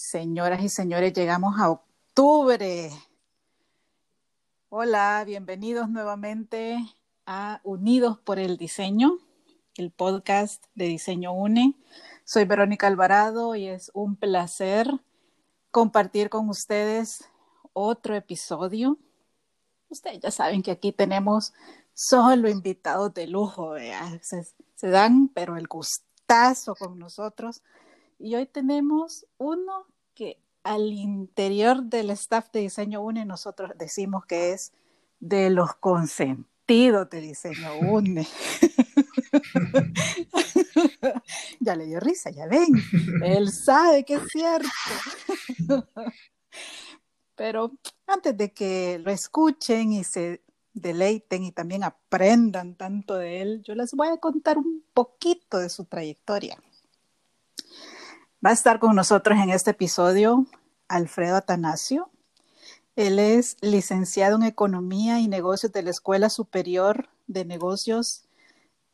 Señoras y señores, llegamos a octubre. Hola, bienvenidos nuevamente a Unidos por el Diseño, el podcast de Diseño UNE. Soy Verónica Alvarado y es un placer compartir con ustedes otro episodio. Ustedes ya saben que aquí tenemos solo invitados de lujo, se, se dan, pero el gustazo con nosotros y hoy tenemos uno que al interior del staff de Diseño UNE nosotros decimos que es de los consentidos de Diseño UNE. ya le dio risa, ya ven. Él sabe que es cierto. Pero antes de que lo escuchen y se deleiten y también aprendan tanto de él, yo les voy a contar un poquito de su trayectoria. Va a estar con nosotros en este episodio Alfredo Atanasio. Él es licenciado en Economía y Negocios de la Escuela Superior de Negocios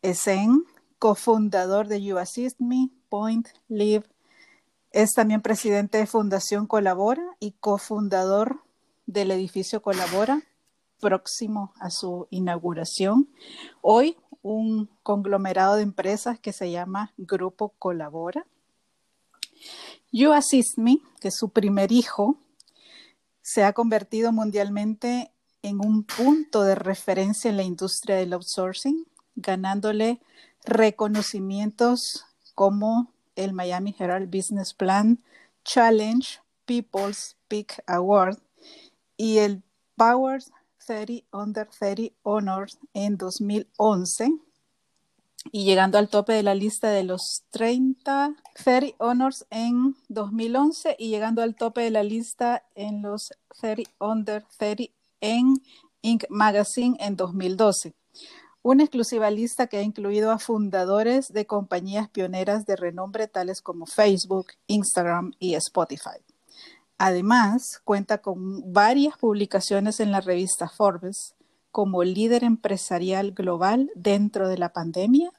ESEN, cofundador de You Assist Me, Point, Live. Es también presidente de Fundación Colabora y cofundador del edificio Colabora, próximo a su inauguración. Hoy un conglomerado de empresas que se llama Grupo Colabora. You Assist Me, que es su primer hijo, se ha convertido mundialmente en un punto de referencia en la industria del outsourcing, ganándole reconocimientos como el Miami Herald Business Plan Challenge People's Peak Award y el Power 30 Under 30 Honors en 2011 y llegando al tope de la lista de los 30 30 Honors en 2011 y llegando al tope de la lista en los 30 Under 30 en Inc. Magazine en 2012. Una exclusiva lista que ha incluido a fundadores de compañías pioneras de renombre tales como Facebook, Instagram y Spotify. Además, cuenta con varias publicaciones en la revista Forbes, como líder empresarial global dentro de la pandemia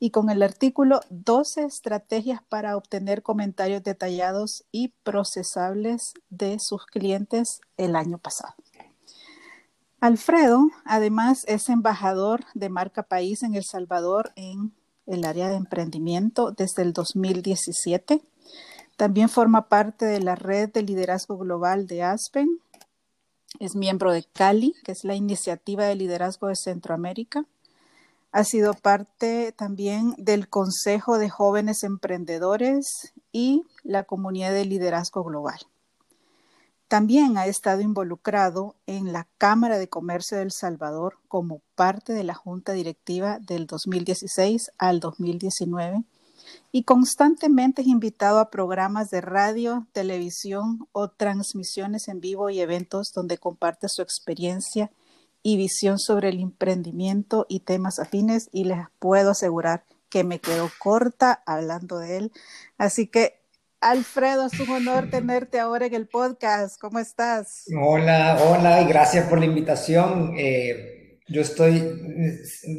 y con el artículo 12 estrategias para obtener comentarios detallados y procesables de sus clientes el año pasado. Alfredo, además, es embajador de marca país en El Salvador en el área de emprendimiento desde el 2017. También forma parte de la red de liderazgo global de Aspen es miembro de Cali, que es la iniciativa de liderazgo de Centroamérica. Ha sido parte también del Consejo de Jóvenes Emprendedores y la Comunidad de Liderazgo Global. También ha estado involucrado en la Cámara de Comercio del Salvador como parte de la Junta Directiva del 2016 al 2019 y constantemente es invitado a programas de radio, televisión o transmisiones en vivo y eventos donde comparte su experiencia y visión sobre el emprendimiento y temas afines y les puedo asegurar que me quedo corta hablando de él. Así que Alfredo, es un honor tenerte ahora en el podcast. ¿Cómo estás? Hola, hola y gracias por la invitación. Eh, yo estoy,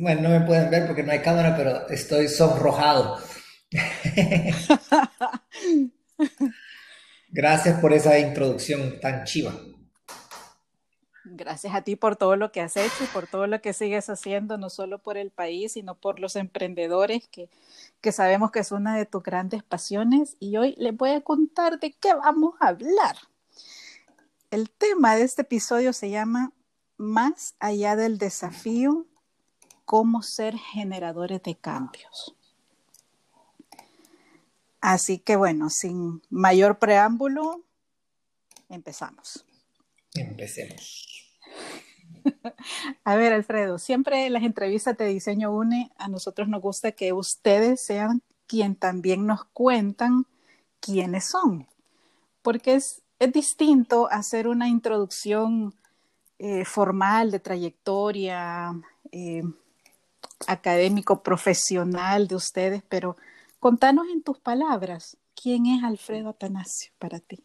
bueno, no me pueden ver porque no hay cámara, pero estoy sonrojado Gracias por esa introducción tan chiva. Gracias a ti por todo lo que has hecho y por todo lo que sigues haciendo, no solo por el país, sino por los emprendedores, que, que sabemos que es una de tus grandes pasiones. Y hoy les voy a contar de qué vamos a hablar. El tema de este episodio se llama Más allá del desafío, cómo ser generadores de cambios. Así que bueno, sin mayor preámbulo, empezamos. Empecemos. A ver, Alfredo, siempre las entrevistas de diseño UNE, a nosotros nos gusta que ustedes sean quien también nos cuentan quiénes son, porque es, distinto hacer una introducción eh, formal de trayectoria eh, académico, profesional de ustedes, pero Contanos en tus palabras, ¿quién es Alfredo Atanasio para ti?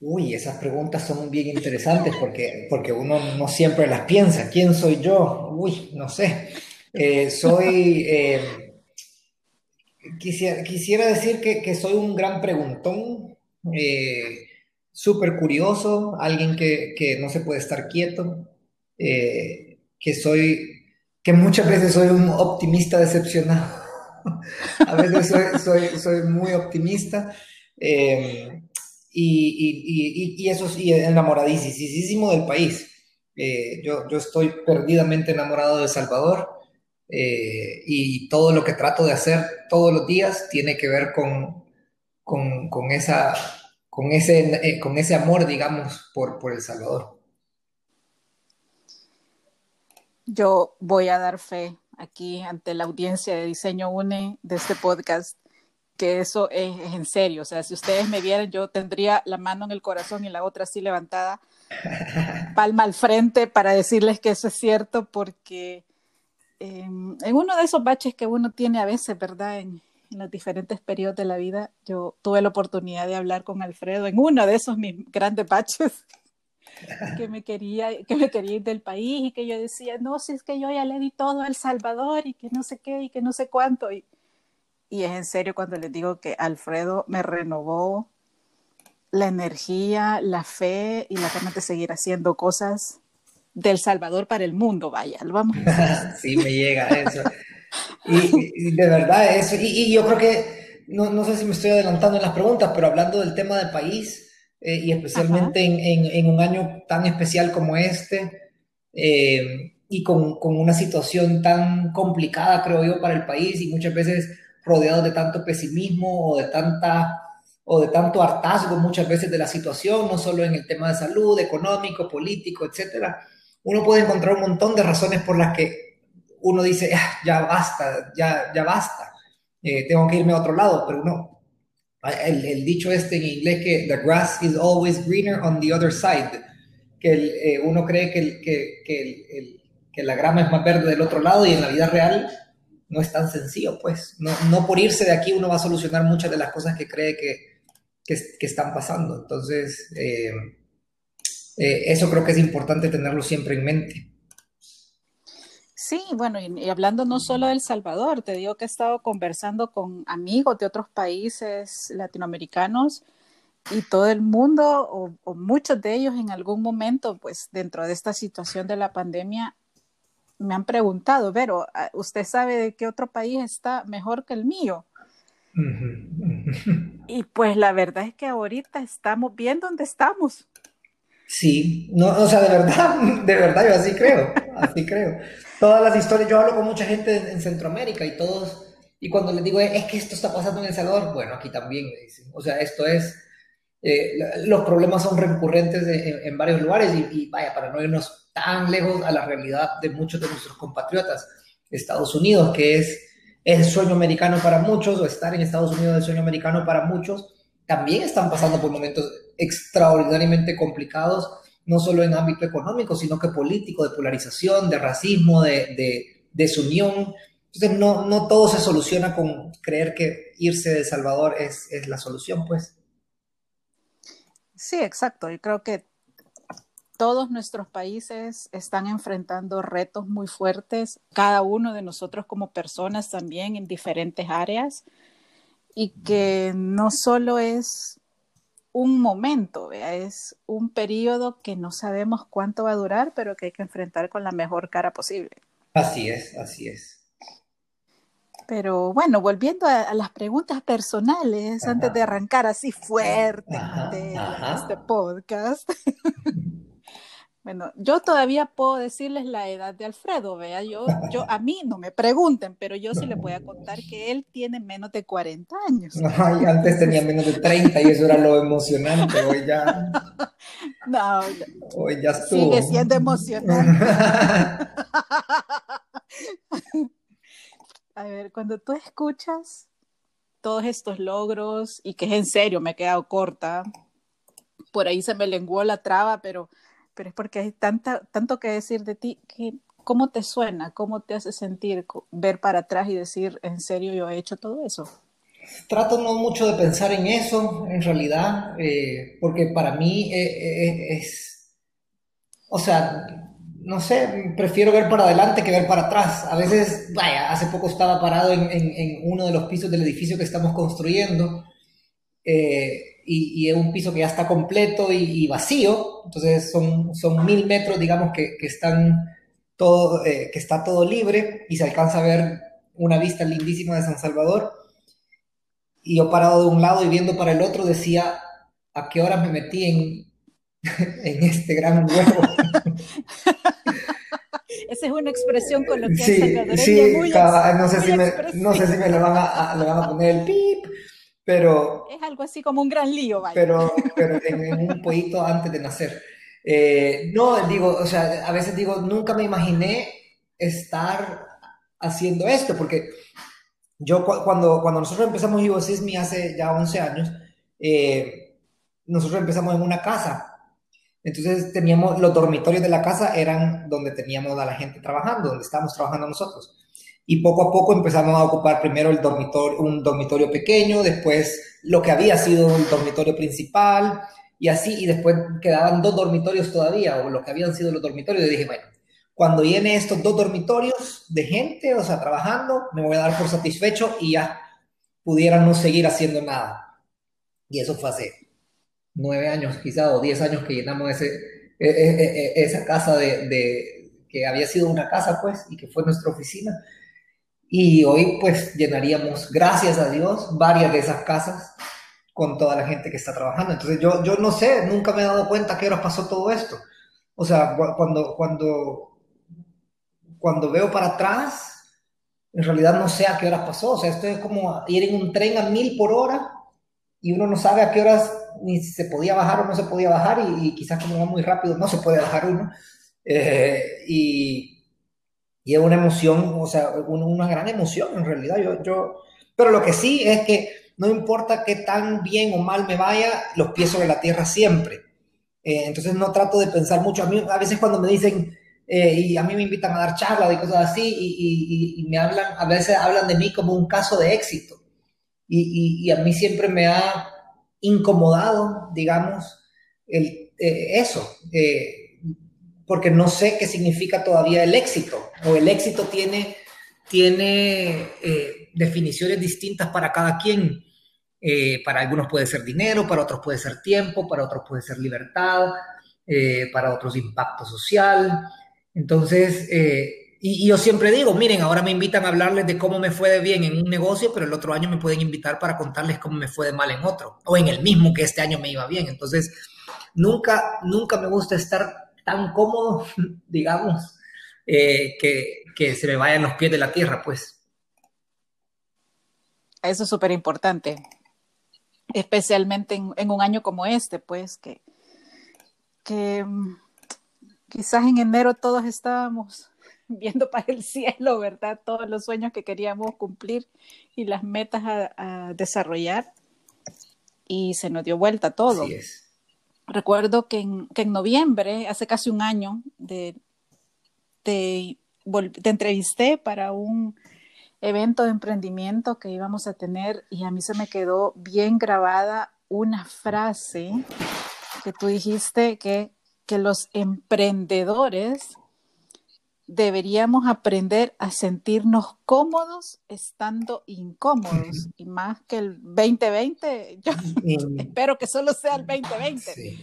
Uy, esas preguntas son bien interesantes porque, porque uno no siempre las piensa. ¿Quién soy yo? Uy, no sé. Eh, soy... Eh, quisiera, quisiera, decir que, que, soy un gran preguntón eh, súper curioso, alguien que, que, no se puede estar quieto, eh, que soy, que muchas veces soy un optimista decepcionado. A veces soy, muy optimista. Eh, y, y, y, eso sí, enamoradísimo del país. Eh, yo, yo estoy perdidamente enamorado de Salvador eh, y todo lo que trato de hacer todos los días tiene que ver con, con, con esa, con, ese, con ese amor, digamos, por, por El Salvador. Yo voy a dar fe aquí ante la audiencia de Diseño UNE de este podcast que eso es, en serio. O sea, si ustedes me vieran, yo tendría la mano en el corazón y la otra así levantada, palma al frente para decirles que eso es cierto, porque em, en uno de esos baches que uno tiene a veces, ¿verdad? En, en, los diferentes periodos de la vida, yo tuve la oportunidad de hablar con Alfredo en uno de esos mis grandes baches. Que me quería que me quería ir del país y que yo decía no si es que yo ya le di todo a El Salvador y que no sé qué y que no sé cuánto y, y es en serio cuando les digo que Alfredo me renovó la energía, la fe y la ganas de seguir haciendo cosas del Salvador para el mundo, vaya, lo vamos a Sí, me llega eso. Y, de verdad, eso. Y, y yo creo que, no, no, sé si me estoy adelantando en las preguntas, pero hablando del tema del país, eh, y especialmente en, en, en, un año tan especial como este, eh, y con, con, una situación tan complicada, creo yo, para el país, y muchas veces rodeados de tanto pesimismo o de tanta o de tanto hartazgo muchas veces de la situación, no solo en el tema de salud, económico, político, etcétera. Uno puede encontrar un montón de razones por las que uno dice, ah, ya basta, ya, ya basta, eh, tengo que irme a otro lado, pero no. El, el, dicho este en inglés que the grass is always greener on the other side, que el, eh, uno cree que, que, que, que la grama es más verde del otro lado y en la vida real no es tan sencillo, pues. No, no, por irse de aquí uno va a solucionar muchas de las cosas que cree que están pasando. Entonces, eh, eh, eso creo que es importante tenerlo siempre en mente. Sí, bueno, y, y, hablando no solo de El Salvador, te digo que he estado conversando con amigos de otros países latinoamericanos y todo el mundo, o, o muchos de ellos en algún momento, pues dentro de esta situación de la pandemia, me han preguntado, pero ah, ¿usted sabe de qué otro país está mejor que el mío? y pues la verdad es que ahorita estamos bien donde estamos. Sí, no, o sea, de verdad, de verdad, yo así creo, así creo. Todas las historias, yo hablo con mucha gente en, Centroamérica y todos, y cuando les digo, es que esto está pasando en El Salvador, bueno, aquí también me dicen, o sea, esto es, eh, los problemas son recurrentes en, varios lugares y, y, vaya, para no irnos tan lejos a la realidad de muchos de nuestros compatriotas. Estados Unidos, que es el sueño americano para muchos, o estar en Estados Unidos es el sueño americano para muchos, también están pasando por momentos extraordinariamente complicados, no solo en ámbito económico, sino que político, de polarización, de racismo, de, de desunión. Entonces, no, no todo se soluciona con creer que irse de Salvador es, es la solución, pues. Sí, exacto. Yo creo que todos nuestros países están enfrentando retos muy fuertes, cada uno de nosotros como personas también en diferentes áreas, y que no solo es un momento, ¿vea? es un periodo que no sabemos cuánto va a durar, pero que hay que enfrentar con la mejor cara posible. Así es, así es. Pero bueno, volviendo a, a las preguntas personales, ajá. antes de arrancar así fuerte este podcast. Bueno, yo todavía puedo decirles la edad de Alfredo, vea, yo, yo, a mí no me pregunten, pero yo sí les voy a contar que él tiene menos de 40 años. Ay, antes tenía menos de 30 y eso era lo emocionante, hoy ya... No, hoy ya estuvo. Sigue siendo emocionante. a ver, cuando tú escuchas todos estos logros y que es en serio, me he quedado corta, por ahí se me lenguó la traba, pero pero es porque hay tanta, tanto que decir de ti que ¿cómo te suena? ¿Cómo te hace sentir ver para atrás y decir, en serio, yo he hecho todo eso? Trato no mucho de pensar en eso, en realidad, eh, porque para mí eh, eh, es, o sea, no sé, prefiero ver para adelante que ver para atrás. A veces, vaya, hace poco estaba parado en, en, en uno de los pisos del edificio que estamos construyendo. Eh, y, es un piso que ya está completo y, vacío, entonces son, son mil metros, digamos, que, que están todo, que está todo libre y se alcanza a ver una vista lindísima de San Salvador. Y yo parado de un lado y viendo para el otro decía, ¿a qué hora me metí en, en este gran huevo? Esa es una expresión con lo que sí, sí, muy no, sé si me, no sé si me le van a, le van a poner el pip, pero... Es algo así como un gran lío, vaya. Pero, pero en, un poquito antes de nacer. Eh, no, digo, o sea, a veces digo, nunca me imaginé estar haciendo esto, porque yo cuando, cuando nosotros empezamos Sismi hace ya 11 años, eh, nosotros empezamos en una casa. Entonces teníamos, los dormitorios de la casa eran donde teníamos a la gente trabajando, donde estábamos trabajando nosotros. Y poco a poco empezamos a ocupar primero el dormitorio, un dormitorio pequeño, después lo que había sido el dormitorio principal, y así, y después quedaban dos dormitorios todavía, o lo que habían sido los dormitorios, y dije, bueno, cuando llene estos dos dormitorios de gente, o sea, trabajando, me voy a dar por satisfecho y ya pudieran no seguir haciendo nada. Y eso fue hace nueve años, quizá, o diez años que llenamos ese, e, e, e, esa casa de, que había sido una casa, pues, y que fue nuestra oficina. Y hoy, pues, llenaríamos, gracias a Dios, varias de esas casas con toda la gente que está trabajando. Entonces, yo, yo no sé, nunca me he dado cuenta que ahora pasó todo esto. O sea, cuando, cuando cuando veo para atrás, en realidad no sé a qué horas pasó. O sea, esto es como ir en un tren a mil por hora y uno no sabe a qué horas ni se podía bajar o no se podía bajar y, quizás como va muy rápido no se puede bajar uno. Eh, y, y, es una emoción, o sea, una, gran emoción en realidad. Yo, yo, pero lo que sí es que no importa qué tan bien o mal me vaya, los pies sobre la tierra siempre. Eh, entonces no trato de pensar mucho. A mí a veces cuando me dicen, eh, y a mí me invitan a dar charlas y cosas así, y, me hablan, a veces hablan de mí como un caso de éxito. Y, a mí siempre me ha incomodado, digamos, el, eh, eso, eh, porque no sé qué significa todavía el éxito, o el éxito tiene, tiene definiciones distintas para cada quien. para algunos puede ser dinero, para otros puede ser tiempo, para otros puede ser libertad, para otros impacto social. Entonces, eh, y, yo siempre digo, miren, ahora me invitan a hablarles de cómo me fue de bien en un negocio, pero el otro año me pueden invitar para contarles cómo me fue de mal en otro, o en el mismo que este año me iba bien. Entonces, nunca, nunca me gusta estar tan cómodo, digamos, eh, que, que se me vayan los pies de la tierra, pues. Eso es súper importante, especialmente en, en, un año como este, pues, que, que quizás en enero todos estábamos viendo para el cielo, ¿verdad? Todos los sueños que queríamos cumplir y las metas a, desarrollar. Y se nos dio vuelta todo. Recuerdo que en, noviembre, hace casi un año, te, te entrevisté para un evento de emprendimiento que íbamos a tener y a mí se me quedó bien grabada una frase que tú dijiste que que los emprendedores deberíamos aprender a sentirnos cómodos estando incómodos. Y más que el 2020, yo espero que solo sea el 2020,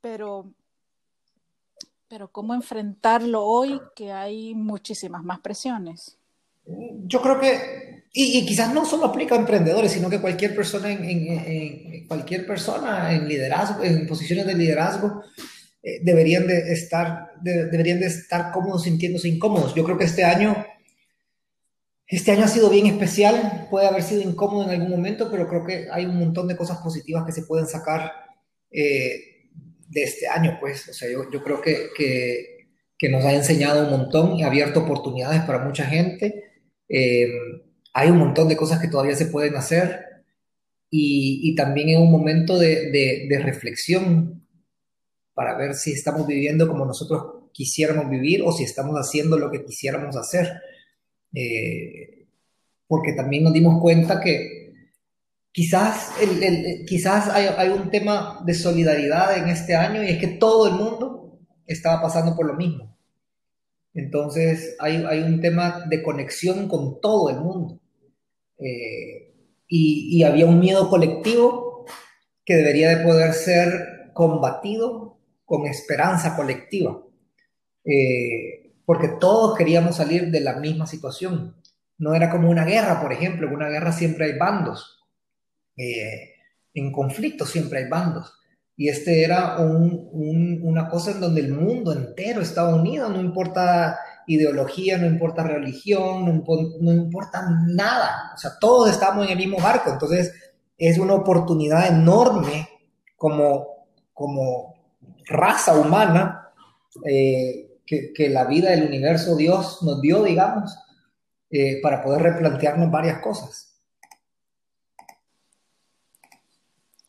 pero, pero ¿cómo enfrentarlo hoy que hay muchísimas más presiones? Yo creo que, y, quizás no solo aplica a emprendedores, sino que cualquier persona en cualquier persona en liderazgo, en posiciones de liderazgo, eh, deberían, de estar, deberían de estar cómodos sintiéndose incómodos. Yo creo que este año, este año ha sido bien especial, puede haber sido incómodo en algún momento, pero creo que hay un montón de cosas positivas que se pueden sacar eh, de este año, pues. O sea, yo, yo creo que, que, que, nos ha enseñado un montón y ha abierto oportunidades para mucha gente. Eh, hay un montón de cosas que todavía se pueden hacer y, y también en un momento de, de, de reflexión para ver si estamos viviendo como nosotros quisiéramos vivir o si estamos haciendo lo que quisiéramos hacer. Eh, porque también nos dimos cuenta que quizás, quizás hay, un tema de solidaridad en este año y es que todo el mundo estaba pasando por lo mismo. Entonces hay, un tema de conexión con todo el mundo. Eh, y, y había un miedo colectivo que debería de poder ser combatido esperanza colectiva, eh, porque todos queríamos salir de la misma situación. No era como una guerra, por ejemplo, en una guerra siempre hay bandos, eh, en conflicto siempre hay bandos. Y este era una cosa en donde el mundo entero estaba unido, no importa ideología, no importa religión, no, no importa nada. O sea, todos estamos en el mismo barco. Entonces, es una oportunidad enorme como, como raza humana eh, que, la vida del universo Dios nos dio, digamos, eh, para poder replantearnos varias cosas.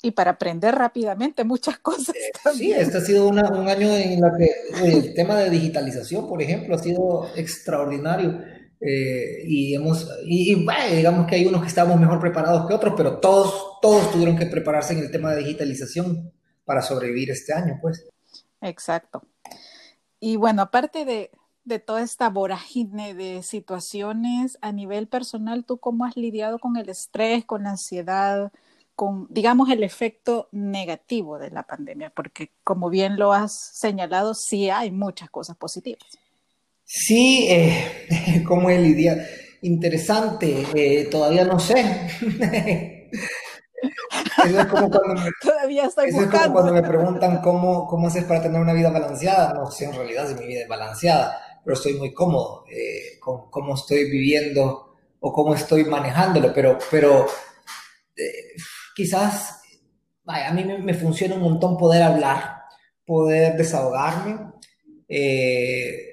y para aprender rápidamente muchas cosas. Eh, sí, este ha sido un año en el que el tema de digitalización, por ejemplo, ha sido extraordinario. Eh, y hemos, y, digamos que hay unos que estamos mejor preparados que otros, pero todos, todos tuvieron que prepararse en el tema de digitalización para sobrevivir este año, pues. Exacto. Y bueno, aparte de, de toda esta vorágine de situaciones a nivel personal, ¿tú cómo has lidiado con el estrés, con la ansiedad? con, digamos, el efecto negativo de la pandemia, porque como bien lo has señalado, sí hay muchas cosas positivas. Sí, eh, como el idea interesante, eh, todavía no sé. eso es como cuando me, todavía estoy eso es como cuando me preguntan cómo, cómo haces para tener una vida balanceada. No sé en realidad si mi vida es balanceada, pero estoy muy cómodo eh, con cómo estoy viviendo o cómo estoy manejándolo, pero, pero eh, quizás, a mí me, funciona un montón poder hablar, poder desahogarme, eh,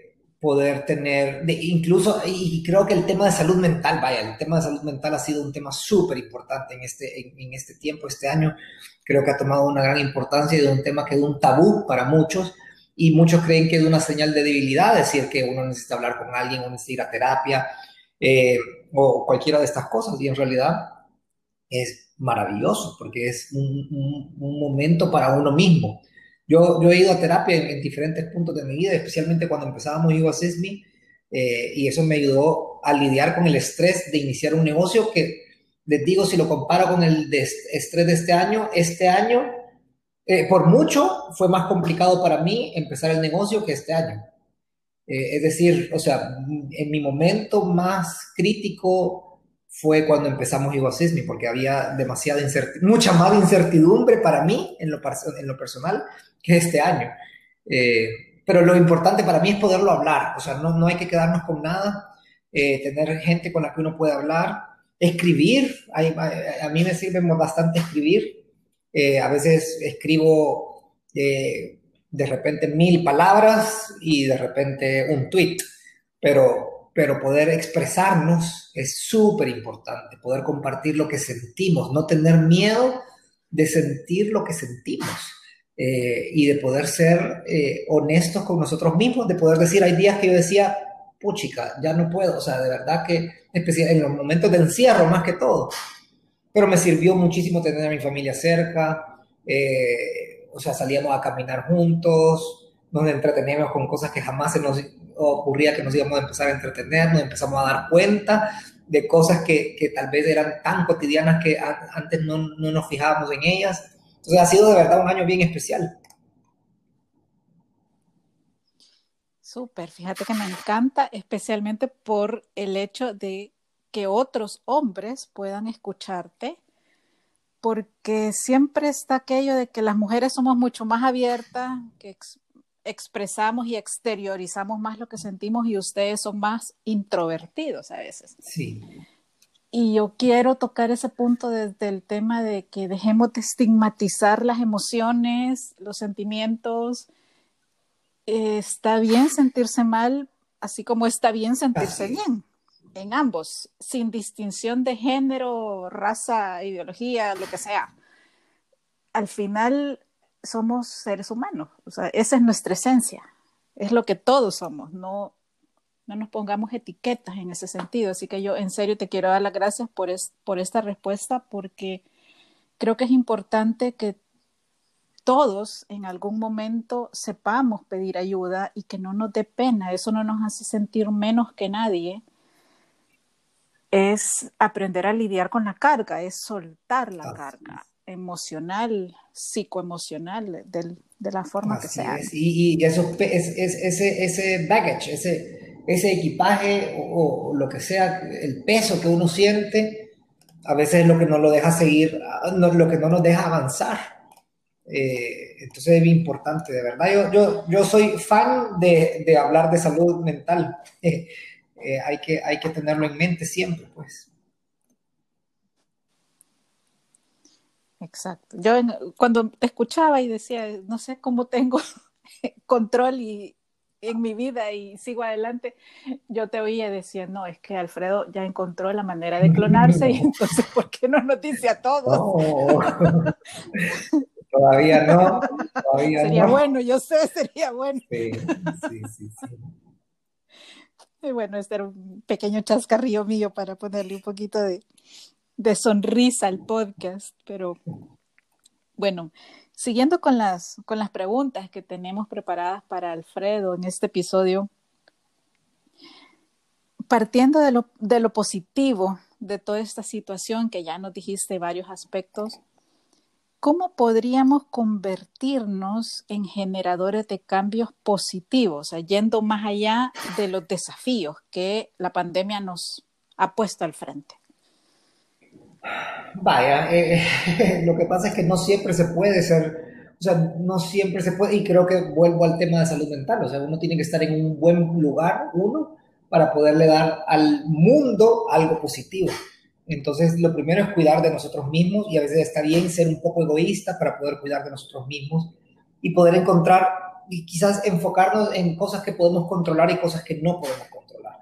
poder tener, incluso, y creo que el tema de salud mental, vaya, el tema de salud mental ha sido un tema súper importante en este, en, este tiempo, este año, creo que ha tomado una gran importancia y de un tema que es un tabú para muchos, y muchos creen que es una señal de debilidad, decir que uno necesita hablar con alguien, o necesita ir a terapia, eh, o cualquiera de estas cosas, y en realidad es maravilloso, porque es un, momento para uno mismo. Yo, yo he ido a terapia en, diferentes puntos de mi vida, especialmente cuando empezábamos a Sesmi, eh, y eso me ayudó a lidiar con el estrés de iniciar un negocio que, les digo, si lo comparo con el de estrés de este año, este año, eh, por mucho, fue más complicado para mí empezar el negocio que este año. Eh, es decir, o sea, en mi momento más crítico fue cuando empezamos Iguasismi, porque había demasiada mucha más incertidumbre para mí en lo, en lo personal que este año. Eh, pero lo importante para mí es poderlo hablar, o sea, no, no hay que quedarnos con nada, eh, tener gente con la que uno puede hablar, escribir, a, mí me sirve bastante escribir, eh, a veces escribo de repente mil palabras y de repente un tweet, pero pero poder expresarnos es súper importante, poder compartir lo que sentimos, no tener miedo de sentir lo que sentimos eh, y de poder ser eh, honestos con nosotros mismos, de poder decir, hay días que yo decía, puchica, ya no puedo, o sea, de verdad que, en los momentos de encierro más que todo, pero me sirvió muchísimo tener a mi familia cerca, eh, o sea, salíamos a caminar juntos, nos entreteníamos con cosas que jamás se nos ocurría que nos íbamos a empezar a entretener, nos empezamos a dar cuenta de cosas que, que tal vez eran tan cotidianas que antes no, no, nos fijábamos en ellas. Entonces ha sido de verdad un año bien especial. Súper, fíjate que me encanta, especialmente por el hecho de que otros hombres puedan escucharte, porque siempre está aquello de que las mujeres somos mucho más abiertas, que expresamos y exteriorizamos más lo que sentimos y ustedes son más introvertidos a veces. Sí. Y yo quiero tocar ese punto desde el tema de que dejemos de estigmatizar las emociones, los sentimientos. está bien sentirse mal, así como está bien sentirse bien, en ambos, sin distinción de género, raza, ideología, lo que sea. Al final, somos seres humanos, o sea, esa es nuestra esencia, es lo que todos somos, no, no nos pongamos etiquetas en ese sentido. Así que yo en serio te quiero dar las gracias por, por esta respuesta porque creo que es importante que todos en algún momento sepamos pedir ayuda y que no nos dé pena, eso no nos hace sentir menos que nadie. Es aprender a lidiar con la carga, es soltar la carga emocional, psicoemocional, de la forma que sea. Y, y, eso, es, ese, ese baggage, ese, ese equipaje o, lo que sea, el peso que uno siente, a veces es lo que no lo deja seguir, lo que no nos deja avanzar. Eh, entonces es bien importante, de verdad. Yo, yo, yo soy fan de, de hablar de salud mental. Eh, hay, que, hay que tenerlo en mente siempre, pues. Exacto. Yo cuando te escuchaba y decía, no sé cómo tengo control y, en mi vida y sigo adelante, yo te oía y decía, no, es que Alfredo ya encontró la manera de clonarse y entonces, ¿por qué no nos dice a todos? todavía no. sería bueno, yo sé, sería bueno. Sí, sí, sí. Y bueno, este era un pequeño chascarrillo mío para ponerle un poquito de, de sonrisa al podcast, pero bueno, siguiendo con las, con las preguntas que tenemos preparadas para Alfredo en este episodio, partiendo de lo, de lo positivo de toda esta situación que ya nos dijiste varios aspectos, ¿cómo podríamos convertirnos en generadores de cambios positivos, yendo más allá de los desafíos que la pandemia nos ha puesto al frente? Vaya, eh, lo que pasa es que no siempre se puede ser, o sea, no siempre se puede, y creo que vuelvo al tema de salud mental, o sea, uno tiene que estar en un buen lugar, uno, para poderle dar al mundo algo positivo. Entonces, lo primero es cuidar de nosotros mismos y a veces está bien ser un poco egoísta para poder cuidar de nosotros mismos y poder encontrar y quizás enfocarnos en cosas que podemos controlar y cosas que no podemos controlar.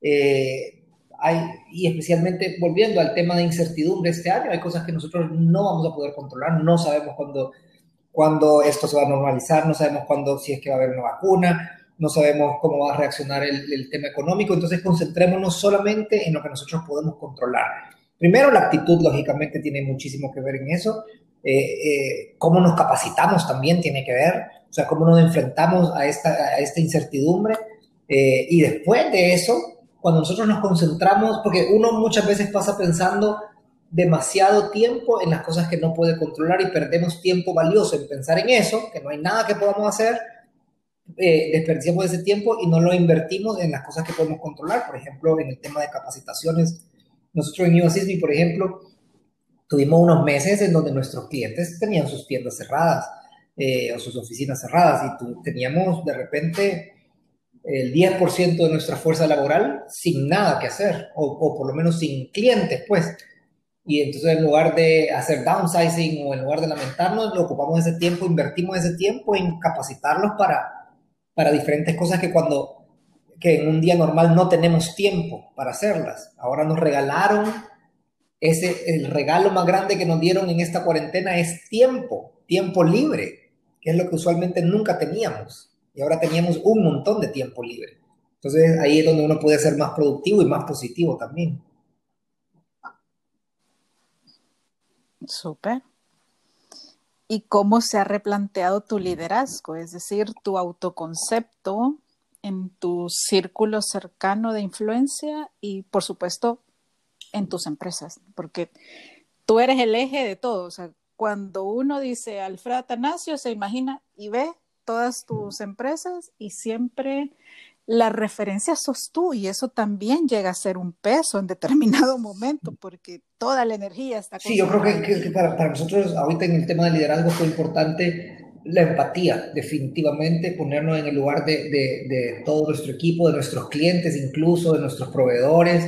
Eh, hay, y especialmente volviendo al tema de incertidumbre este año, hay cosas que nosotros no vamos a poder controlar, no sabemos cuándo, cuándo esto se va a normalizar, no sabemos cuándo, si es que va a haber una vacuna, no sabemos cómo va a reaccionar el, el tema económico, entonces concentrémonos solamente en lo que nosotros podemos controlar. Primero, la actitud, lógicamente, tiene muchísimo que ver en eso. Eh, eh, cómo nos capacitamos también tiene que ver, o sea, cómo nos enfrentamos a esta, a esta incertidumbre. Eh, y después de eso, cuando nosotros nos concentramos, porque uno muchas veces pasa pensando demasiado tiempo en las cosas que no puede controlar y perdemos tiempo valioso en pensar en eso, que no hay nada que podamos hacer, eh, desperdiciamos ese tiempo y no lo invertimos en las cosas que podemos controlar, por ejemplo, en el tema de capacitaciones. Nosotros en UASISMI, por ejemplo, tuvimos unos meses en donde nuestros clientes tenían sus tiendas cerradas eh, o sus oficinas cerradas y teníamos de repente el 10% de nuestra fuerza laboral sin nada que hacer, o, por lo menos sin clientes, pues. Y entonces en lugar de hacer downsizing o en lugar de lamentarnos, lo ocupamos ese tiempo, invertimos ese tiempo en capacitarlos para, para diferentes cosas que cuando que en un día normal no tenemos tiempo para hacerlas. Ahora nos regalaron ese el regalo más grande que nos dieron en esta cuarentena es tiempo, tiempo libre, que es lo que usualmente nunca teníamos y ahora teníamos un montón de tiempo libre. Entonces ahí es donde uno puede ser más productivo y más positivo también. Súper. ¿Y cómo se ha replanteado tu liderazgo? Es decir, tu autoconcepto en tu círculo cercano de influencia y, por supuesto, en tus empresas, porque tú eres el eje de todo. O sea, cuando uno dice Alfredo Atanasio, se imagina y ve todas tus empresas y siempre la referencia sos tú y eso también llega a ser un peso en determinado momento porque toda la energía está... Sí, yo creo que, para, nosotros ahorita en el tema de liderazgo fue importante la empatía, definitivamente, ponernos en el lugar de, de, todo nuestro equipo, de nuestros clientes, incluso de nuestros proveedores.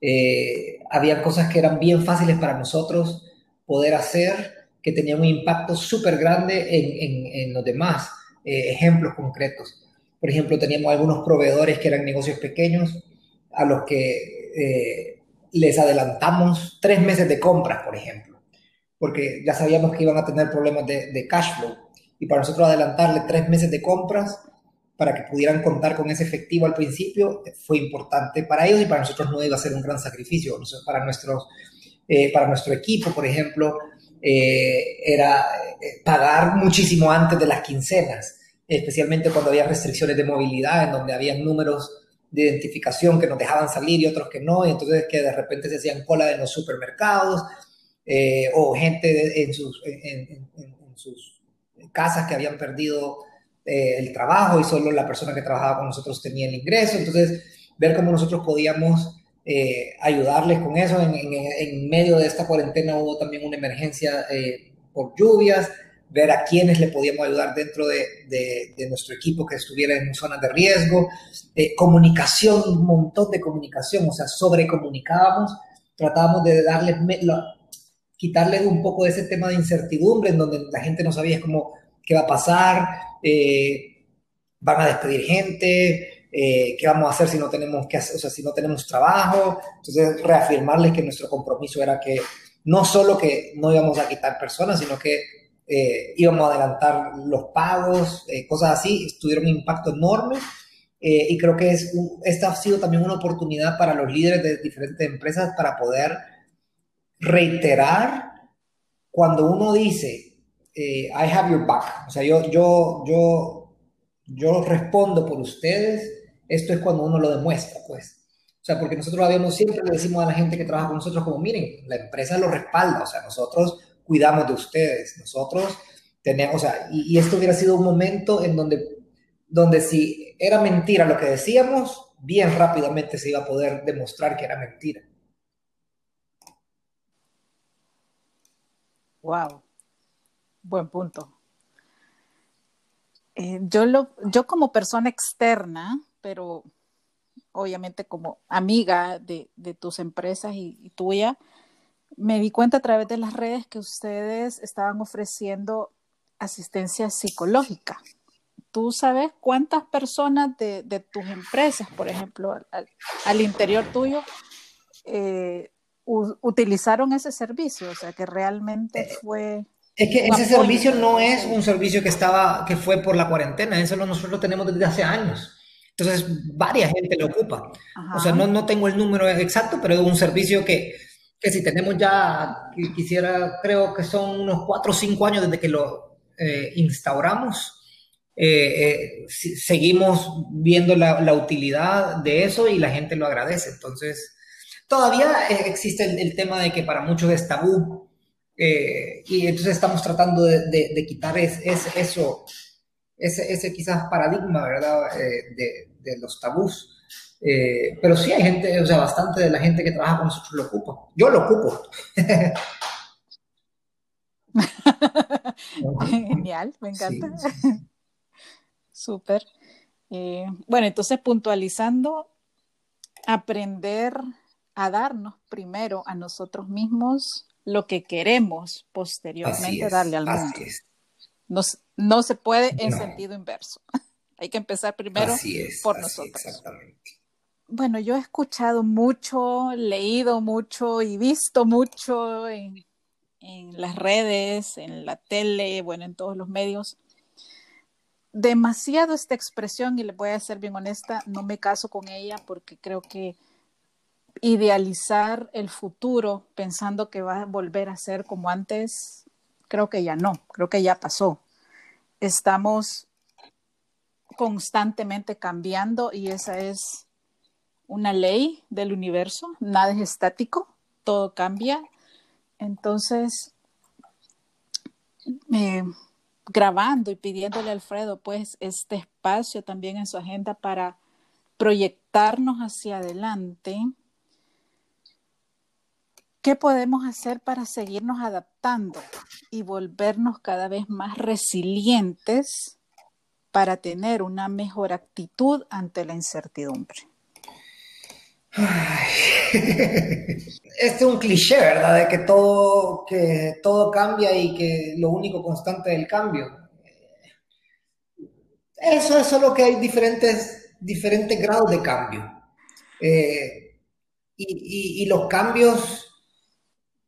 Eh, había cosas que eran bien fáciles para nosotros poder hacer, que tenían un impacto súper grande en, en, en los demás. Eh, ejemplos concretos. Por ejemplo, teníamos algunos proveedores que eran negocios pequeños a los que eh, les adelantamos tres meses de compras, por ejemplo, porque ya sabíamos que iban a tener problemas de, de cash flow. Y para nosotros adelantarle tres meses de compras para que pudieran contar con ese efectivo al principio fue importante para ellos y para nosotros no iba a ser un gran sacrificio. Para, nuestros, eh, para nuestro equipo, por ejemplo, eh, era eh, pagar muchísimo antes de las quincenas, especialmente cuando había restricciones de movilidad, en donde había números de identificación que nos dejaban salir y otros que no, y entonces que de repente se hacían cola en los supermercados, eh, o gente en sus, casas que habían perdido el trabajo y solo la persona que trabajaba con nosotros tenía el ingreso. Entonces, ver cómo nosotros podíamos eh, ayudarles con eso. En, medio de esta cuarentena hubo también una emergencia por lluvias, ver a quiénes le podíamos ayudar dentro de, nuestro equipo que estuviera en zonas de riesgo, comunicación, un montón de comunicación, o sea, sobrecomunicábamos, tratábamos de darles, quitarle un poco de ese tema de incertidumbre en donde la gente no sabía cómo, qué va a pasar, eh, van a despedir gente, eh, qué vamos a hacer si no tenemos que o sea, si no tenemos trabajo. Entonces, reafirmarles que nuestro compromiso era que no solo que no íbamos a quitar personas, sino que eh, íbamos a adelantar los pagos, cosas así, tuvieron un impacto enorme. y creo que es esta ha sido también una oportunidad para los líderes de diferentes empresas para poder reiterar cuando uno dice, eh, I have your back, o sea, yo, yo, yo, yo respondo por ustedes, esto es cuando uno lo demuestra, pues. O sea, porque nosotros habíamos, siempre le decimos a la gente que trabaja con nosotros como, miren, la empresa lo respalda, o sea, nosotros cuidamos de ustedes, nosotros tenemos, o sea, y, esto hubiera sido un momento en donde, donde si era mentira lo que decíamos, bien rápidamente se iba a poder demostrar que era mentira. Wow, buen punto. Eh, yo, lo, yo como persona externa, pero obviamente como amiga de, tus empresas y, tuya, me di cuenta a través de las redes que ustedes estaban ofreciendo asistencia psicológica. ¿Tú sabes cuántas personas de, tus empresas, por ejemplo, al, interior tuyo, eh, utilizaron ese servicio, o sea, que realmente eh, fue... Es que ese servicio no es un servicio que estaba, que fue por la cuarentena, eso nosotros lo tenemos desde hace años. Entonces, varias gente lo ocupa. O sea, no, no tengo el número exacto, pero es un servicio que, que si tenemos ya, quisiera, creo que son unos cuatro o cinco años desde que lo eh, instauramos. Eh, seguimos viendo la, la, utilidad de eso y la gente lo agradece. Entonces, Todavía eh, existe el, tema de que para muchos es tabú eh, y entonces estamos tratando de, quitar eso, ese, ese, quizás paradigma, ¿verdad? Eh, de, los tabús. pero sí hay gente, o sea, bastante de la gente que trabaja con nosotros lo ocupa. Yo lo ocupo. Genial, me encanta. Súper. bueno, entonces puntualizando, aprender a darnos primero a nosotros mismos lo que queremos posteriormente darle al mundo. No, no, se puede en sentido inverso. Hay que empezar primero por nosotros. Bueno, yo he escuchado mucho, leído mucho y visto mucho en, en las redes, en la tele, bueno, en todos los medios. Demasiado esta expresión, y le voy a ser bien honesta, no me caso con ella porque creo que idealizar el futuro pensando que va a volver a ser como antes, creo que ya no, creo que ya pasó. Estamos constantemente cambiando y esa es una ley del universo, nada es estático, todo cambia. Entonces, eh, grabando y pidiéndole a Alfredo pues este espacio también en su agenda para proyectarnos hacia adelante ¿Qué podemos hacer para seguirnos adaptando y volvernos cada vez más resilientes para tener una mejor actitud ante la incertidumbre? Este es un cliché, ¿verdad? De que todo, que todo cambia y que lo único constante es el cambio. Eso es solo que hay diferentes, diferentes grados de cambio. Eh, y, y los cambios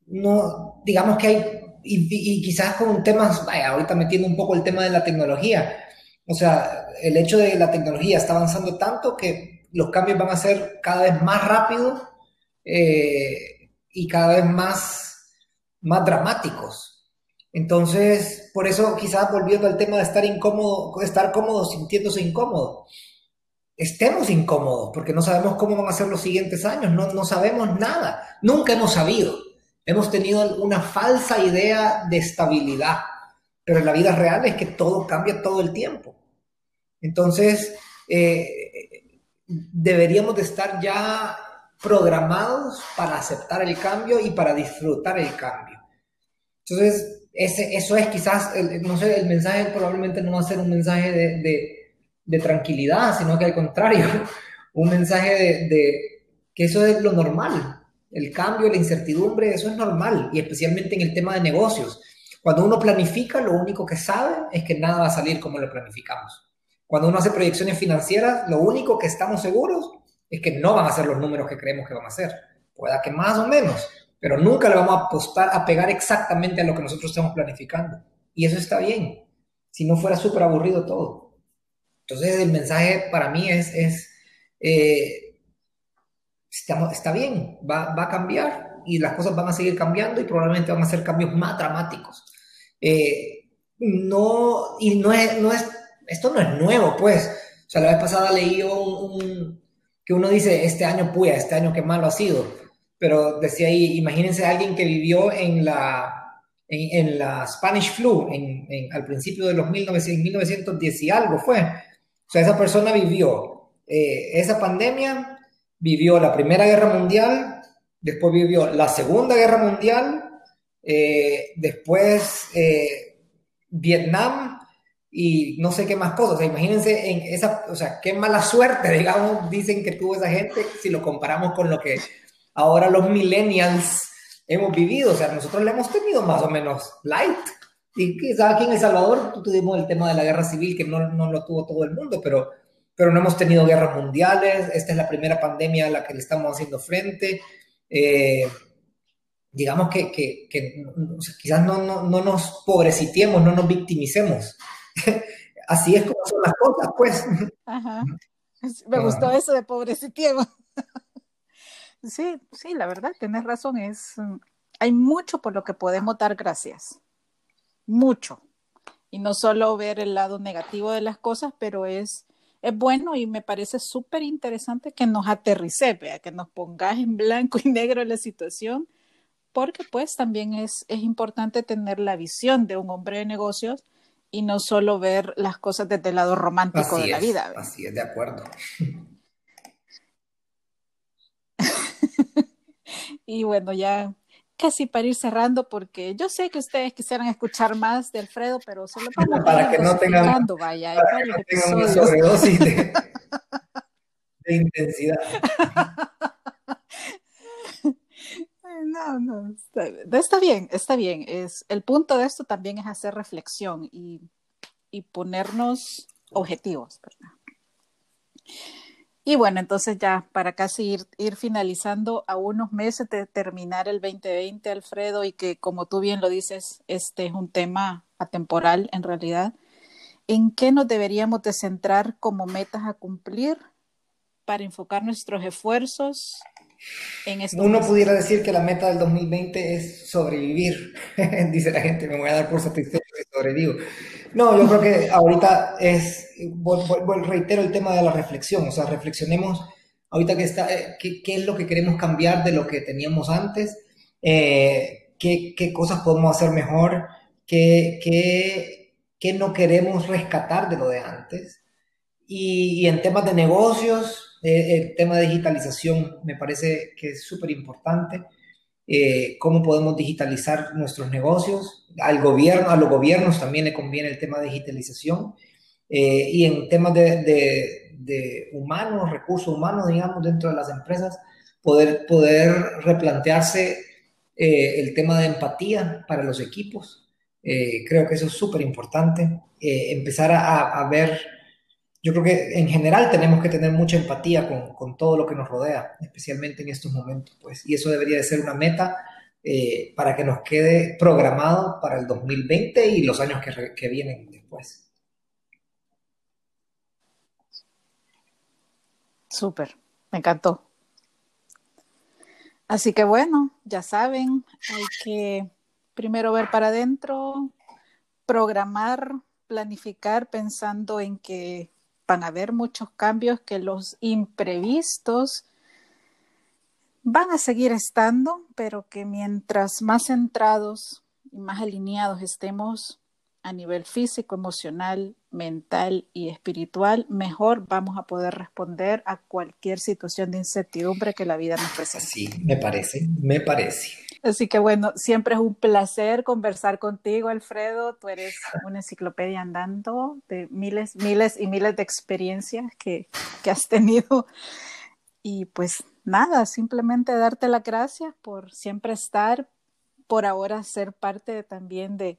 no, digamos que hay, y, quizás con temas, vaya, ahorita metiendo un poco el tema de la tecnología, o sea, el hecho de que la tecnología está avanzando tanto que los cambios van a ser cada vez más rápidos eh, y cada vez más, más dramáticos. Entonces, por eso quizás volviendo al tema de estar incómodo, estar cómodo sintiéndose incómodo, estemos incómodos porque no sabemos cómo van a ser los siguientes años, no, no sabemos nada, nunca hemos sabido. Hemos tenido una falsa idea de estabilidad, pero en la vida real es que todo cambia todo el tiempo. Entonces, eh, deberíamos de estar ya programados para aceptar el cambio y para disfrutar el cambio. Entonces, ese, eso es quizás, no sé, el mensaje probablemente no va a ser un mensaje de, de, tranquilidad, sino que al contrario, un mensaje de, de, que eso es lo normal. El cambio, la incertidumbre, eso es normal, y especialmente en el tema de negocios. Cuando uno planifica, lo único que sabe es que nada va a salir como lo planificamos. Cuando uno hace proyecciones financieras, lo único que estamos seguros es que no van a ser los números que creemos que van a ser. Pueda que más o menos, pero nunca le vamos a apostar a pegar exactamente a lo que nosotros estamos planificando. Y eso está bien, si no fuera súper aburrido todo. Entonces el mensaje para mí es, es eh, está, bien, va, va, a cambiar y las cosas van a seguir cambiando y probablemente van a ser cambios más dramáticos. Eh, no, y no es, no es, esto no es nuevo, pues. O sea, la vez pasada leí que uno dice, este año puya, este año qué malo ha sido, pero decía ahí, imagínense a alguien que vivió en la, en, la Spanish flu, en, al principio de los 1900, 1910 y algo fue. O sea, esa persona vivió eh, esa pandemia, vivió la Primera Guerra Mundial, después vivió la Segunda Guerra Mundial, eh, después eh, Vietnam, y no sé qué más cosas. Imagínense en esa, o sea, qué mala suerte, digamos, dicen que tuvo esa gente si lo comparamos con lo que ahora los millennials hemos vivido. O sea, nosotros le hemos tenido más o menos light. Y quizá aquí en El Salvador tuvimos el tema de la guerra civil, que no, no, lo tuvo todo el mundo, pero, pero no hemos tenido guerras mundiales. Esta es la primera pandemia a la que le estamos haciendo frente. Eh, digamos que, que, que quizás no, no, no, nos pobrecitemos, no nos victimicemos. Así es como son las cosas, pues. Ajá. Me gustó eso de pobrecito. sí, sí, la verdad, tienes razón. Es, hay mucho por lo que podemos dar gracias. Mucho. Y no solo ver el lado negativo de las cosas, pero es, es bueno y me parece súper interesante que nos aterrice, que nos pongas en blanco y negro la situación, porque pues también es, es importante tener la visión de un hombre de negocios y no solo ver las cosas desde el lado romántico de la vida. Así es, de acuerdo. y bueno, ya casi para ir cerrando, porque yo sé que ustedes quisieran escuchar más de Alfredo, pero solo para, para que no tengan, vaya, para no tengan una sobredosis de, de intensidad. No, no, está, bien, está bien. Es, el punto de esto también es hacer reflexión y, ponernos objetivos. Y bueno, entonces ya para casi ir, ir, finalizando a unos meses de terminar el 2020, Alfredo, y que como tú bien lo dices, este es un tema atemporal en realidad, ¿en qué nos deberíamos de centrar como metas a cumplir para enfocar nuestros esfuerzos uno pudiera decir que la meta del 2020 es sobrevivir, dice la gente, me voy a dar por satisfecho que sobrevivo. No, yo creo que ahorita es, reitero el tema de la reflexión, o sea, reflexionemos ahorita que está, eh, qué, qué es lo que queremos cambiar de lo que teníamos antes, eh, qué, qué, cosas podemos hacer mejor, qué, qué, qué no queremos rescatar de lo de antes. Y, y en temas de negocios, eh, el tema de digitalización me parece que es súper importante. Eh, cómo podemos digitalizar nuestros negocios. Al gobierno, a los gobiernos también le conviene el tema de digitalización. Eh, y en temas de, de, humanos, recursos humanos, digamos, dentro de las empresas, poder, poder replantearse el tema de empatía para los equipos. creo que eso es súper importante. empezar a, a ver yo creo que en general tenemos que tener mucha empatía con, todo lo que nos rodea, especialmente en estos momentos, pues, y eso debería de ser una meta eh, para que nos quede programado para el 2020 y los años que, que vienen después. Súper, me encantó. Así que bueno, ya saben, hay que primero ver para adentro, programar, planificar pensando en que van a haber muchos cambios que los imprevistos van a seguir estando, pero que mientras más centrados y más alineados estemos a nivel físico, emocional, mental y espiritual, mejor vamos a poder responder a cualquier situación de incertidumbre que la vida nos presente. Sí, me parece, me parece. Así que bueno, siempre es un placer conversar contigo, Alfredo. Tú eres una enciclopedia andando de miles, miles y miles de experiencias que, que has tenido. Y pues nada, simplemente darte las gracias por siempre estar, por ahora ser parte también de,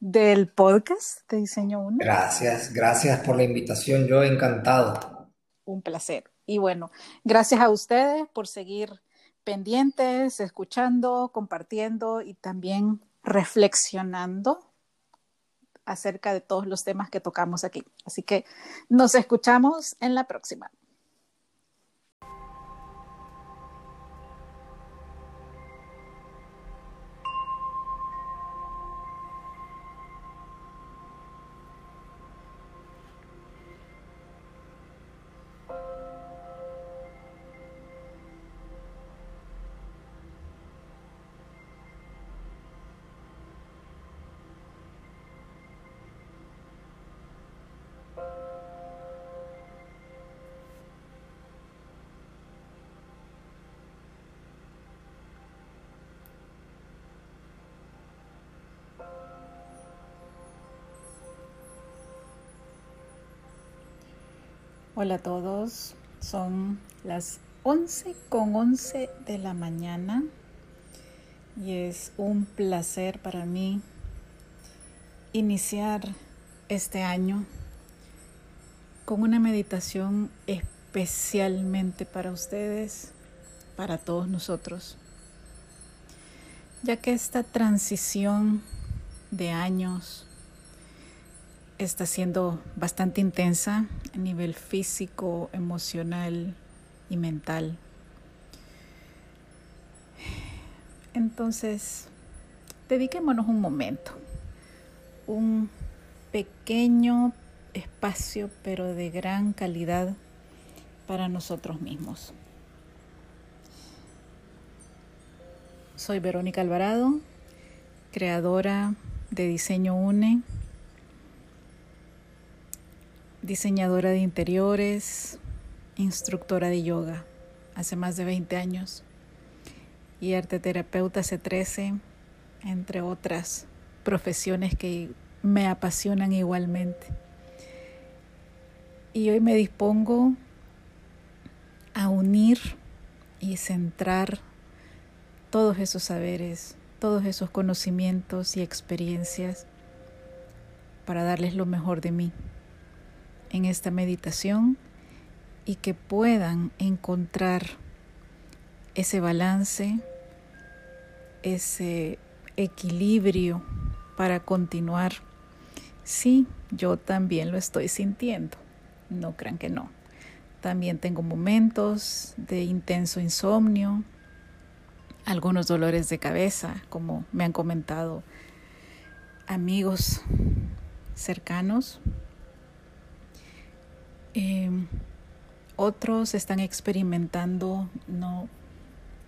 del podcast de Diseño 1. Gracias, gracias por la invitación, yo encantado. Un placer. Y bueno, gracias a ustedes por seguir pendientes, escuchando, compartiendo y también reflexionando acerca de todos los temas que tocamos aquí. Así que nos escuchamos en la próxima. Hola a todos, son las 11 con 11 de la mañana y es un placer para mí iniciar este año con una meditación especialmente para ustedes, para todos nosotros, ya que esta transición de años está siendo bastante intensa a nivel físico, emocional y mental. Entonces, dediquémonos un momento, un pequeño espacio, pero de gran calidad para nosotros mismos. Soy Verónica Alvarado, creadora de Diseño UNE diseñadora de interiores, instructora de yoga hace más de 20 años y arteterapeuta hace 13, entre otras profesiones que me apasionan igualmente. Y hoy me dispongo a unir y centrar todos esos saberes, todos esos conocimientos y experiencias para darles lo mejor de mí en esta meditación y que puedan encontrar ese balance, ese equilibrio para continuar. Sí, yo también lo estoy sintiendo, no crean que no. También tengo momentos de intenso insomnio, algunos dolores de cabeza, como me han comentado amigos cercanos, Em, otros están experimentando no,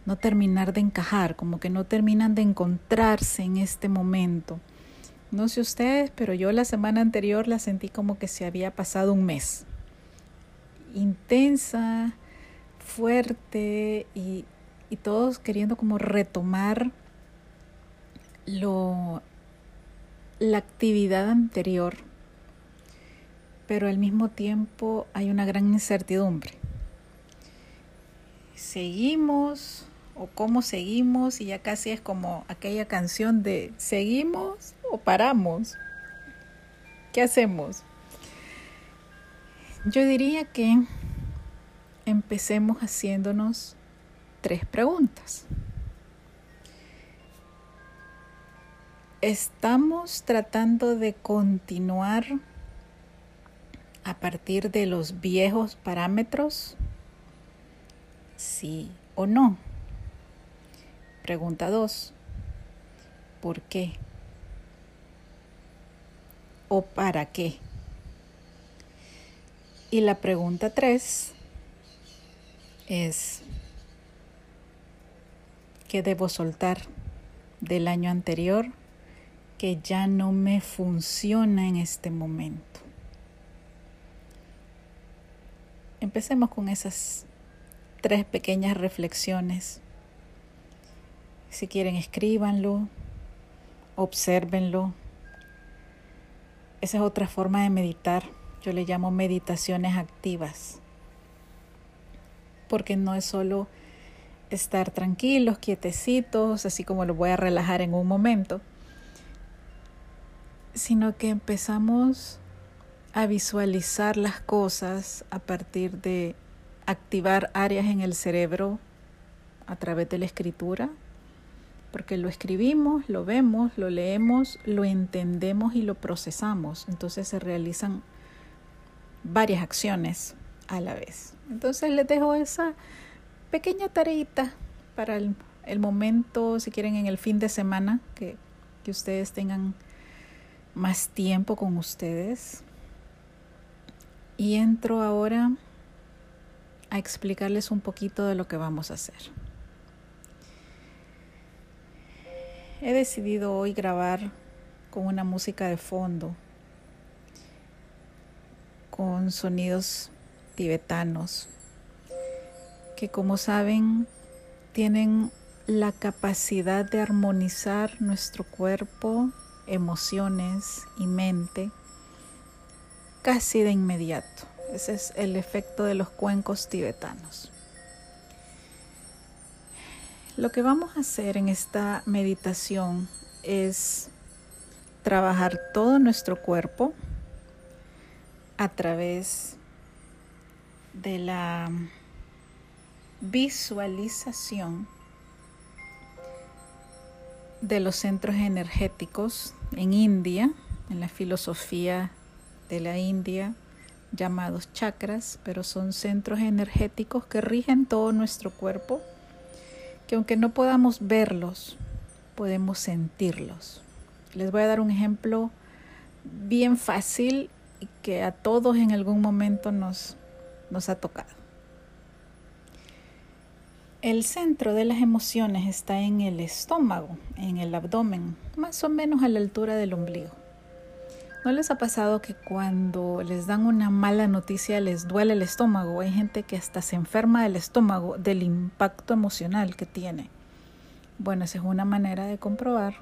no terminar de encajar, como que no terminan de encontrarse en este momento. No sé ustedes, pero yo la semana anterior la sentí como que se había pasado un mes. Intensa, fuerte y, y todos queriendo como retomar lo, la actividad anterior pero al mismo tiempo hay una gran incertidumbre. ¿Seguimos o cómo seguimos? Y ya casi es como aquella canción de ¿seguimos o paramos? ¿Qué hacemos? Yo diría que empecemos haciéndonos tres preguntas. ¿Estamos tratando de continuar a partir de los viejos parámetros? ¿Sí o no? Pregunta 2. ¿Por qué? ¿O para qué? Y la pregunta 3 es, qué debo soltar del año anterior que ya no me funciona en este momento. Empecemos con esas tres pequeñas reflexiones. Si quieren, escríbanlo, obsérvenlo. Esa es otra forma de meditar. Yo le llamo meditaciones activas. Porque no es solo estar tranquilos, quietecitos, así como lo voy a relajar en un momento, sino que empezamos a visualizar las cosas a partir de activar áreas en el cerebro a través de la escritura, porque lo escribimos, lo vemos, lo leemos, lo entendemos y lo procesamos. Entonces se realizan varias acciones a la vez. Entonces les dejo esa pequeña tareita para el, momento, si quieren, en el fin de semana, que, que ustedes tengan más tiempo con ustedes. Y entro ahora a explicarles un poquito de lo que vamos a hacer. He decidido hoy grabar con una música de fondo, con sonidos tibetanos, que como saben tienen la capacidad de armonizar nuestro cuerpo, emociones y mente casi de inmediato. Ese es el efecto de los cuencos tibetanos. Lo que vamos a hacer en esta meditación es trabajar todo nuestro cuerpo a través de la visualización de los centros energéticos en India, en la filosofía de la India, llamados chakras, pero son centros energéticos que rigen todo nuestro cuerpo, que aunque no podamos verlos, podemos sentirlos. Les voy a dar un ejemplo bien fácil que a todos en algún momento nos, nos ha tocado. El centro de las emociones está en el estómago, en el abdomen, más o menos a la altura del ombligo. ¿No les ha pasado que cuando les dan una mala noticia les duele el estómago? Hay gente que hasta se enferma del estómago del impacto emocional que tiene. Bueno, esa es una manera de comprobar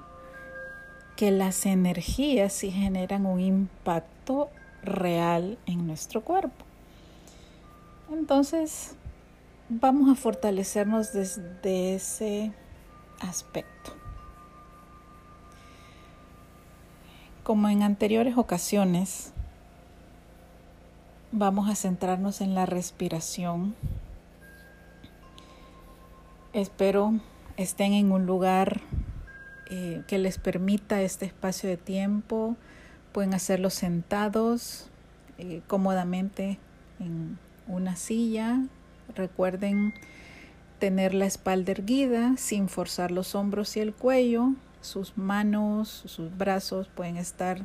que las energías sí generan un impacto real en nuestro cuerpo. Entonces, vamos a fortalecernos desde ese aspecto. Como en anteriores ocasiones, vamos a centrarnos en la respiración. Espero estén en un lugar eh, que les permita este espacio de tiempo. Pueden hacerlo sentados eh, cómodamente en una silla Recuerden tener la espalda erguida sin forzar los hombros y el cuello. Sus manos, sus brazos pueden estar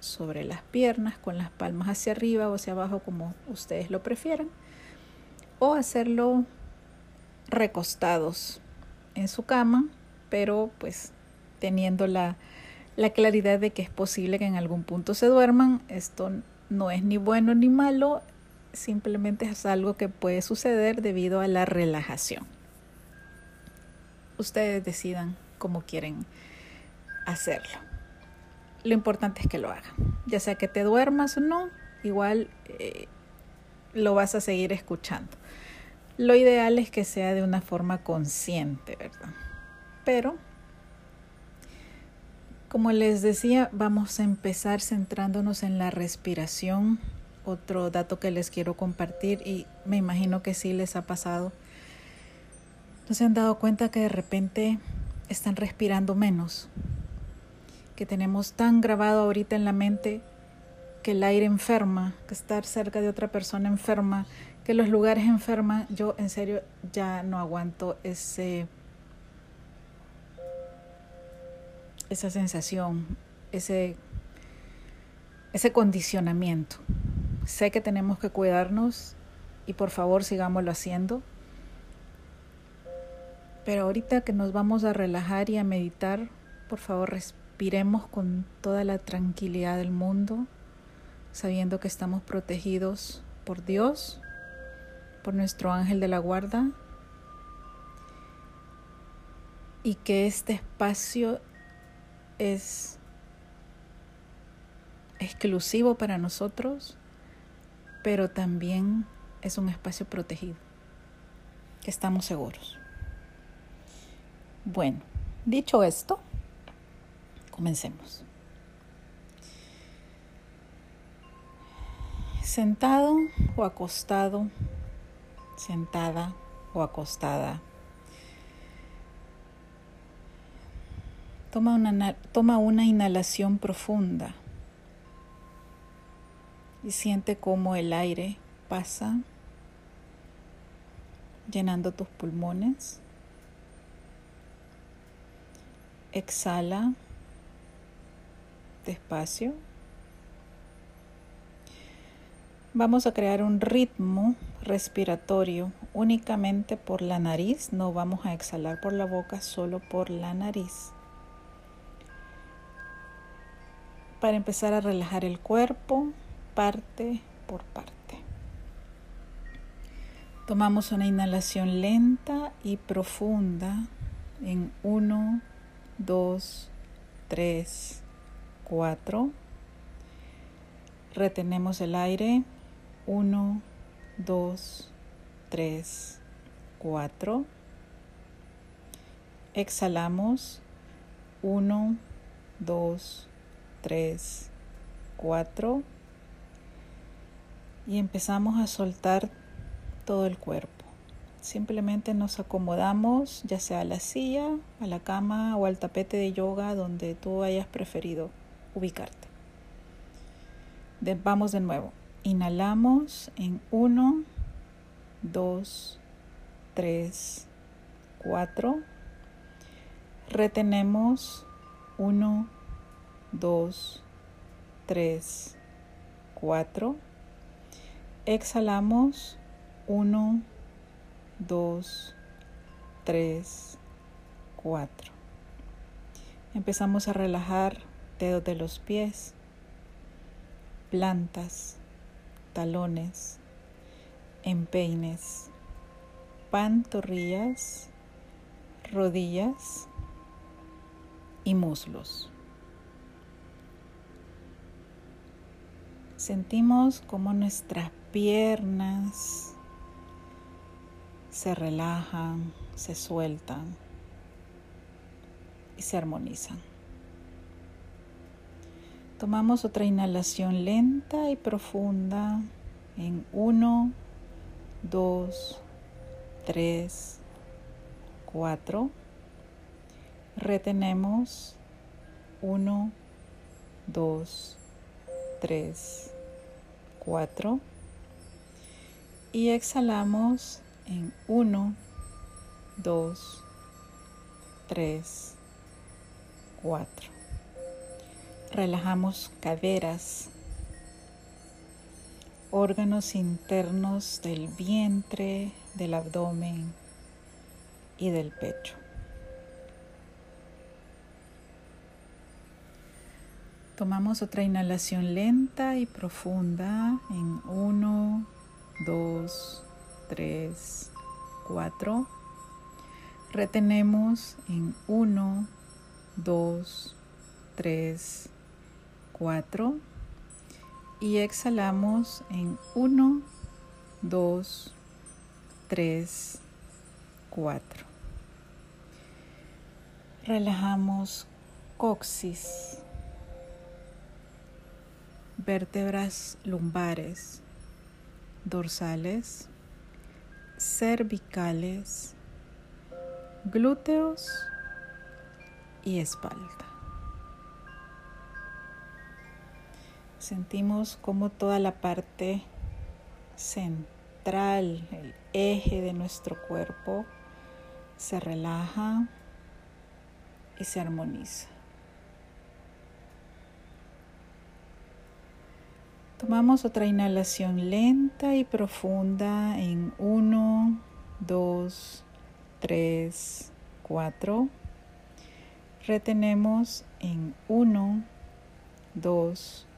sobre las piernas con las palmas hacia arriba o hacia abajo como ustedes lo prefieran. O hacerlo recostados en su cama, pero pues teniendo la, la claridad de que es posible que en algún punto se duerman. Esto no es ni bueno ni malo, simplemente es algo que puede suceder debido a la relajación. Ustedes decidan cómo quieren hacerlo. Lo importante es que lo hagan. Ya sea que te duermas o no, igual eh, lo vas a seguir escuchando. Lo ideal es que sea de una forma consciente, ¿verdad? Pero, como les decía, vamos a empezar centrándonos en la respiración otro dato que les quiero compartir y me imagino que sí les ha pasado. ¿No se han dado cuenta que de repente están respirando menos? Que tenemos tan grabado ahorita en la mente que el aire enferma, que estar cerca de otra persona enferma, que los lugares enferman. Yo en serio ya no aguanto ese esa sensación, ese ese condicionamiento. Sé que tenemos que cuidarnos y por favor sigámoslo haciendo. Pero ahorita que nos vamos a relajar y a meditar, por favor respiremos con toda la tranquilidad del mundo, sabiendo que estamos protegidos por Dios, por nuestro ángel de la guarda, y que este espacio es exclusivo para nosotros, pero también es un espacio protegido, que estamos seguros. Bueno, dicho esto, comencemos. Sentado o acostado, sentada o acostada. Toma una, toma una inhalación profunda y siente cómo el aire pasa llenando tus pulmones. Exhala despacio. Vamos a crear un ritmo respiratorio únicamente por la nariz. No vamos a exhalar por la boca, solo por la nariz. Para empezar a relajar el cuerpo parte por parte. Tomamos una inhalación lenta y profunda en 1, 2, 3, 4. Retenemos el aire. 1, 2, 3, 4. Exhalamos. 1, 2, 3, 4. Y empezamos a soltar todo el cuerpo. Simplemente nos acomodamos ya sea a la silla, a la cama o al tapete de yoga donde tú hayas preferido ubicarte. vamos de nuevo. Inhalamos en 1, 2, 3, 4. Retenemos 1, 2, 3, 4. Exhalamos 1, 2, 3, 4. Empezamos a relajar dedos de los pies, plantas, talones, empeines, pantorrillas, rodillas y muslos. Sentimos como nuestras piernas se relajan, se sueltan y se armonizan. Tomamos otra inhalación lenta y profunda en 1, 2, 3, 4. Retenemos 1, 2, 3, 4. Y exhalamos en 1, 2, 3, 4. Relajamos caderas, órganos internos del vientre, del abdomen y del pecho. Tomamos otra inhalación lenta y profunda en 1, 2, 3, 4. Retenemos en 1, 2, 3, 4. Y exhalamos en 1, 2, 3, 4. Relajamos coxis, vértebras lumbares, dorsales, cervicales, glúteos y espalda. Sentimos como toda la parte central, el eje de nuestro cuerpo, se relaja y se armoniza. Tomamos otra inhalación lenta y profunda en 1, 2, 3, 4. Retenemos en 1, 2, 3,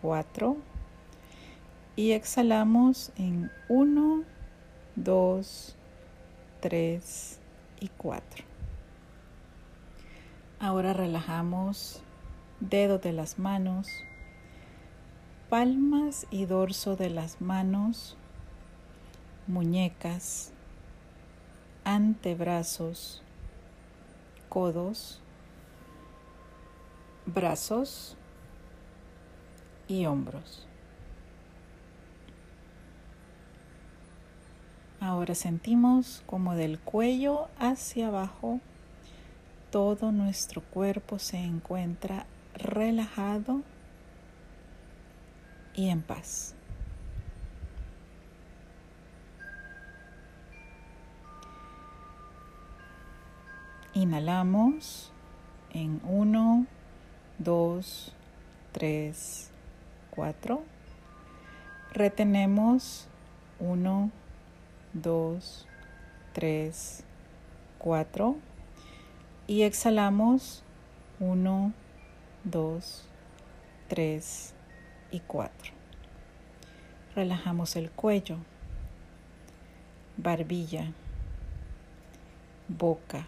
4. Y exhalamos en 1, 2, 3 y 4. Ahora relajamos dedos de las manos, palmas y dorso de las manos, muñecas, antebrazos, codos, brazos y hombros. Ahora sentimos como del cuello hacia abajo todo nuestro cuerpo se encuentra relajado y en paz. Inhalamos en 1, 2, 3, 4. Retenemos 1, 2, 3, 4. Y exhalamos 1, 2, 3 y 4. Relajamos el cuello, barbilla, boca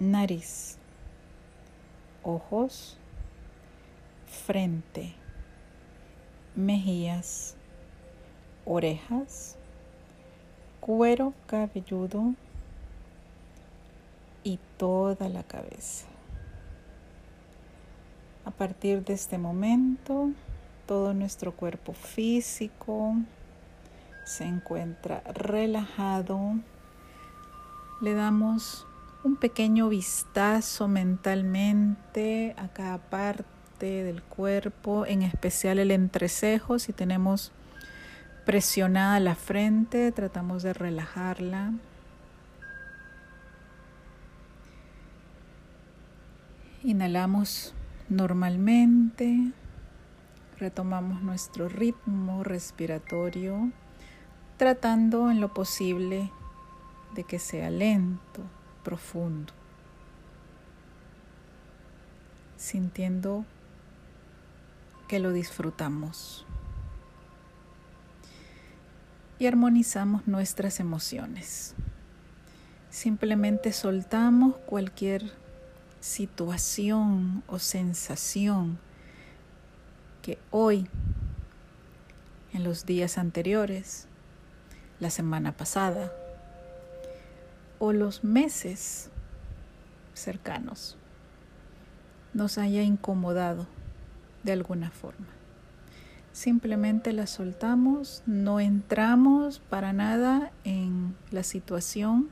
nariz, ojos, frente, mejillas, orejas, cuero cabelludo y toda la cabeza. A partir de este momento, todo nuestro cuerpo físico se encuentra relajado. Le damos un pequeño vistazo mentalmente a cada parte del cuerpo, en especial el entrecejo. Si tenemos presionada la frente, tratamos de relajarla. Inhalamos normalmente, retomamos nuestro ritmo respiratorio, tratando en lo posible de que sea lento profundo, sintiendo que lo disfrutamos y armonizamos nuestras emociones. Simplemente soltamos cualquier situación o sensación que hoy, en los días anteriores, la semana pasada, o los meses cercanos nos haya incomodado de alguna forma. Simplemente la soltamos, no entramos para nada en la situación,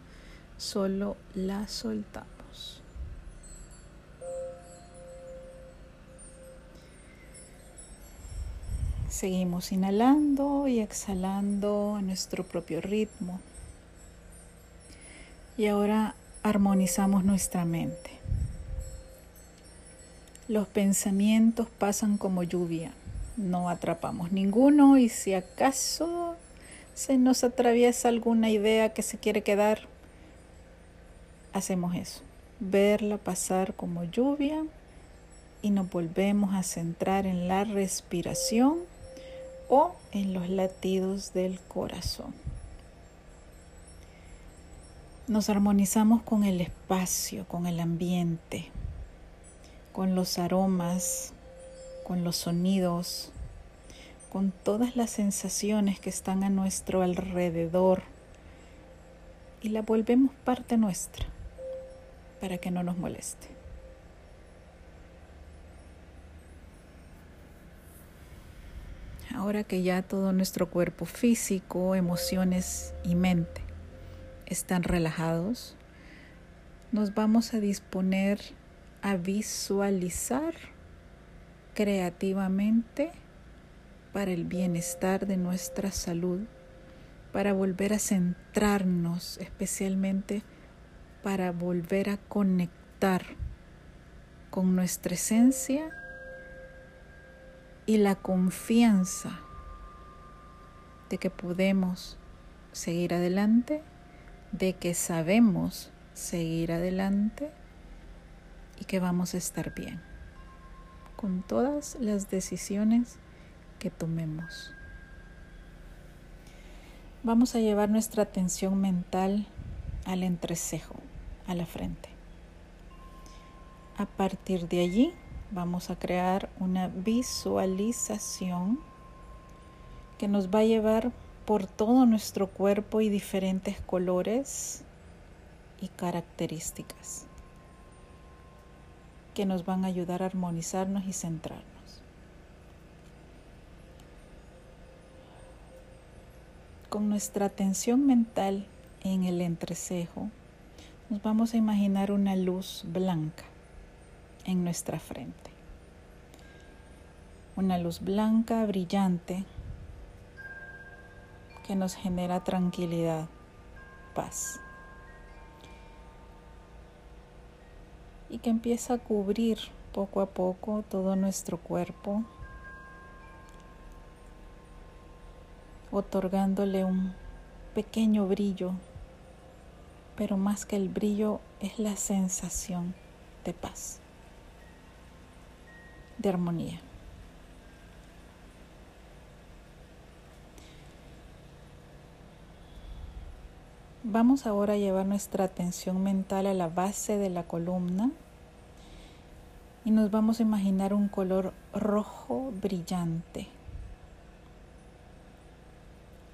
solo la soltamos. Seguimos inhalando y exhalando a nuestro propio ritmo. Y ahora armonizamos nuestra mente. Los pensamientos pasan como lluvia, no atrapamos ninguno y si acaso se nos atraviesa alguna idea que se quiere quedar, hacemos eso, verla pasar como lluvia y nos volvemos a centrar en la respiración o en los latidos del corazón. Nos armonizamos con el espacio, con el ambiente, con los aromas, con los sonidos, con todas las sensaciones que están a nuestro alrededor y la volvemos parte nuestra para que no nos moleste. Ahora que ya todo nuestro cuerpo físico, emociones y mente están relajados, nos vamos a disponer a visualizar creativamente para el bienestar de nuestra salud, para volver a centrarnos, especialmente para volver a conectar con nuestra esencia y la confianza de que podemos seguir adelante de que sabemos seguir adelante y que vamos a estar bien con todas las decisiones que tomemos. Vamos a llevar nuestra atención mental al entrecejo, a la frente. A partir de allí vamos a crear una visualización que nos va a llevar por todo nuestro cuerpo y diferentes colores y características que nos van a ayudar a armonizarnos y centrarnos. Con nuestra atención mental en el entrecejo, nos vamos a imaginar una luz blanca en nuestra frente. Una luz blanca, brillante, que nos genera tranquilidad, paz. Y que empieza a cubrir poco a poco todo nuestro cuerpo, otorgándole un pequeño brillo, pero más que el brillo es la sensación de paz, de armonía. Vamos ahora a llevar nuestra atención mental a la base de la columna y nos vamos a imaginar un color rojo brillante.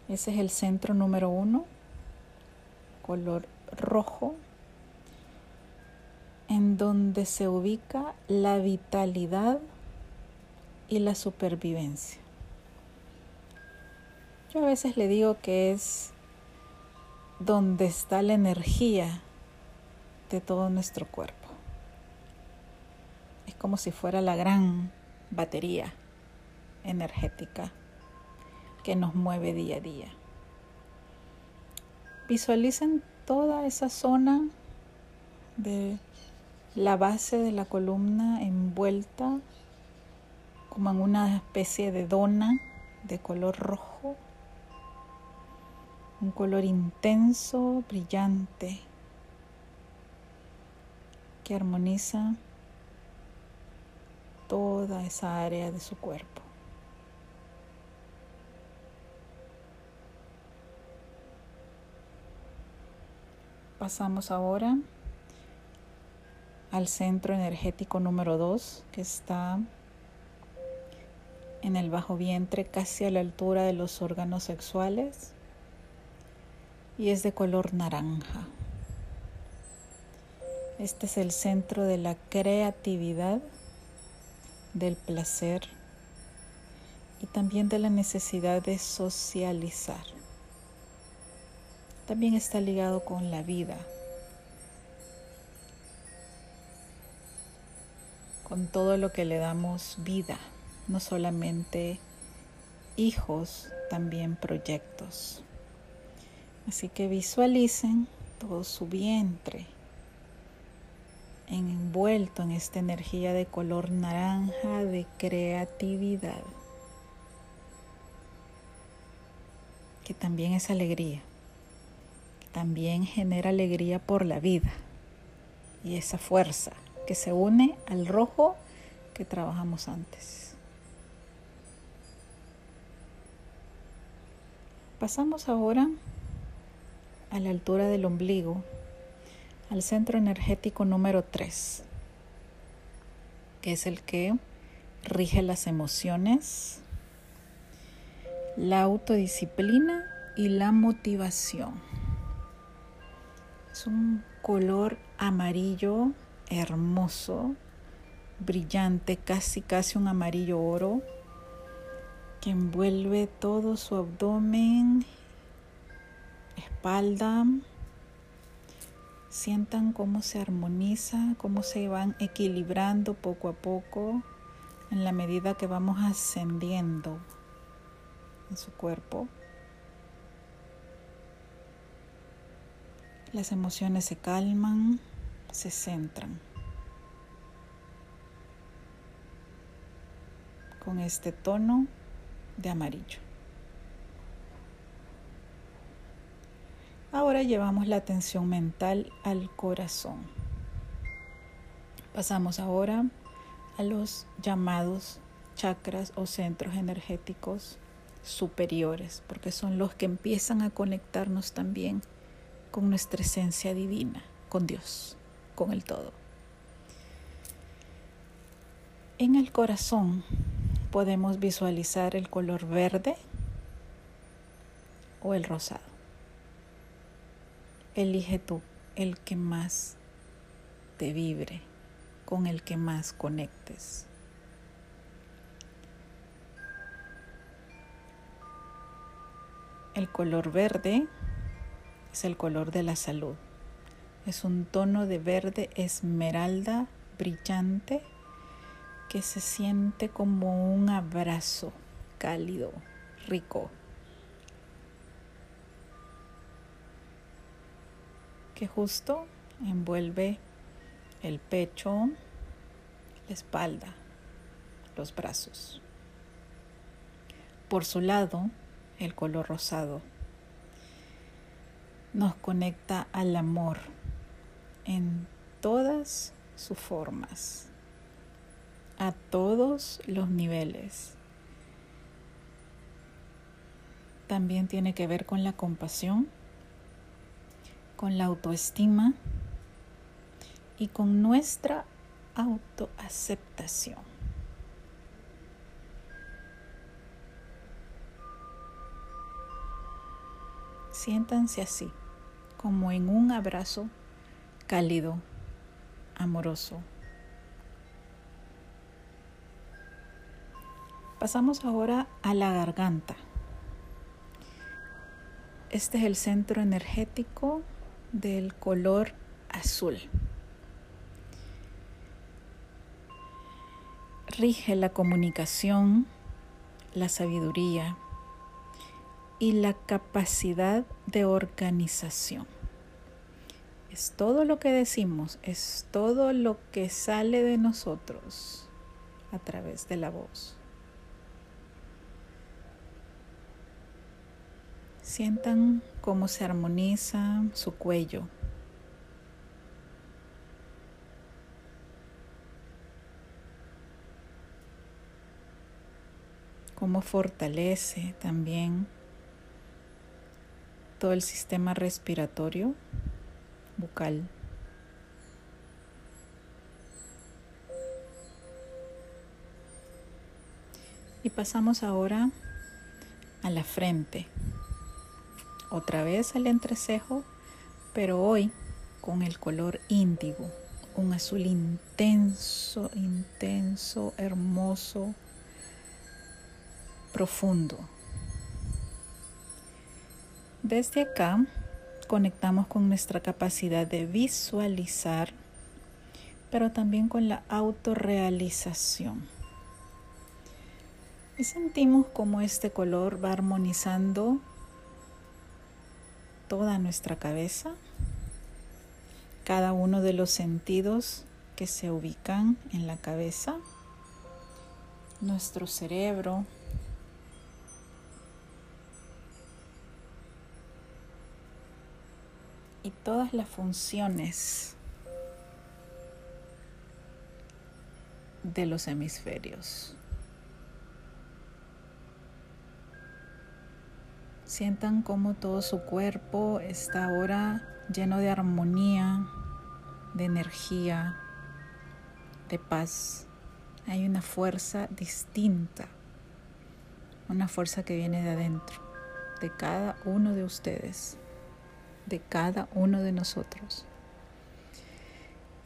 Ese es el centro número uno, color rojo, en donde se ubica la vitalidad y la supervivencia. Yo a veces le digo que es donde está la energía de todo nuestro cuerpo. Es como si fuera la gran batería energética que nos mueve día a día. Visualicen toda esa zona de la base de la columna envuelta como en una especie de dona de color rojo un color intenso, brillante, que armoniza toda esa área de su cuerpo. Pasamos ahora al centro energético número 2 que está en el bajo vientre casi a la altura de los órganos sexuales y es de color naranja. Este es el centro de la creatividad, del placer y también de la necesidad de socializar. También está ligado con la vida, con todo lo que le damos vida, no solamente hijos, también proyectos. Así que visualicen todo su vientre envuelto en esta energía de color naranja de creatividad, que también es alegría, que también genera alegría por la vida y esa fuerza que se une al rojo que trabajamos antes. Pasamos ahora a la altura del ombligo, al centro energético número 3, que es el que rige las emociones, la autodisciplina y la motivación. Es un color amarillo hermoso, brillante, casi casi un amarillo oro, que envuelve todo su abdomen espalda. Sientan cómo se armoniza, cómo se van equilibrando poco a poco en la medida que vamos ascendiendo en su cuerpo. Las emociones se calman, se centran. Con este tono de amarillo. Ahora llevamos la atención mental al corazón. Pasamos ahora a los llamados chakras o centros energéticos superiores, porque son los que empiezan a conectarnos también con nuestra esencia divina, con Dios, con el todo. En el corazón podemos visualizar el color verde o el rosado. Elige tú el que más te vibre, con el que más conectes. El color verde es el color de la salud. Es un tono de verde esmeralda brillante que se siente como un abrazo cálido, rico, justo envuelve el pecho, la espalda, los brazos. Por su lado, el color rosado. Nos conecta al amor en todas sus formas, a todos los niveles. También tiene que ver con la compasión, con la autoestima y con nuestra autoaceptación. Siéntanse así, como en un abrazo cálido, amoroso. Pasamos ahora a la garganta. Este es el centro energético del color azul. Rige la comunicación, la sabiduría, y la capacidad de organización. Es todo lo que decimos, es todo lo que sale de nosotros a través de la voz. Sientan cómo se armoniza su cuello. Cómo fortalece también todo el sistema respiratorio bucal. Y pasamos ahora a la frente. Otra vez al entrecejo, pero hoy con el color índigo, un azul intenso, intenso, hermoso, profundo. Desde acá conectamos con nuestra capacidad de visualizar, pero también con la autorrealización. Y sentimos como este color va armonizando toda nuestra cabeza, cada uno de los sentidos que se ubican en la cabeza, nuestro cerebro, y todas las funciones de los hemisferios. Sientan cómo todo su cuerpo está ahora lleno de armonía, de energía, de paz. Hay una fuerza distinta, una fuerza que viene de adentro, de cada uno de ustedes de cada uno de nosotros.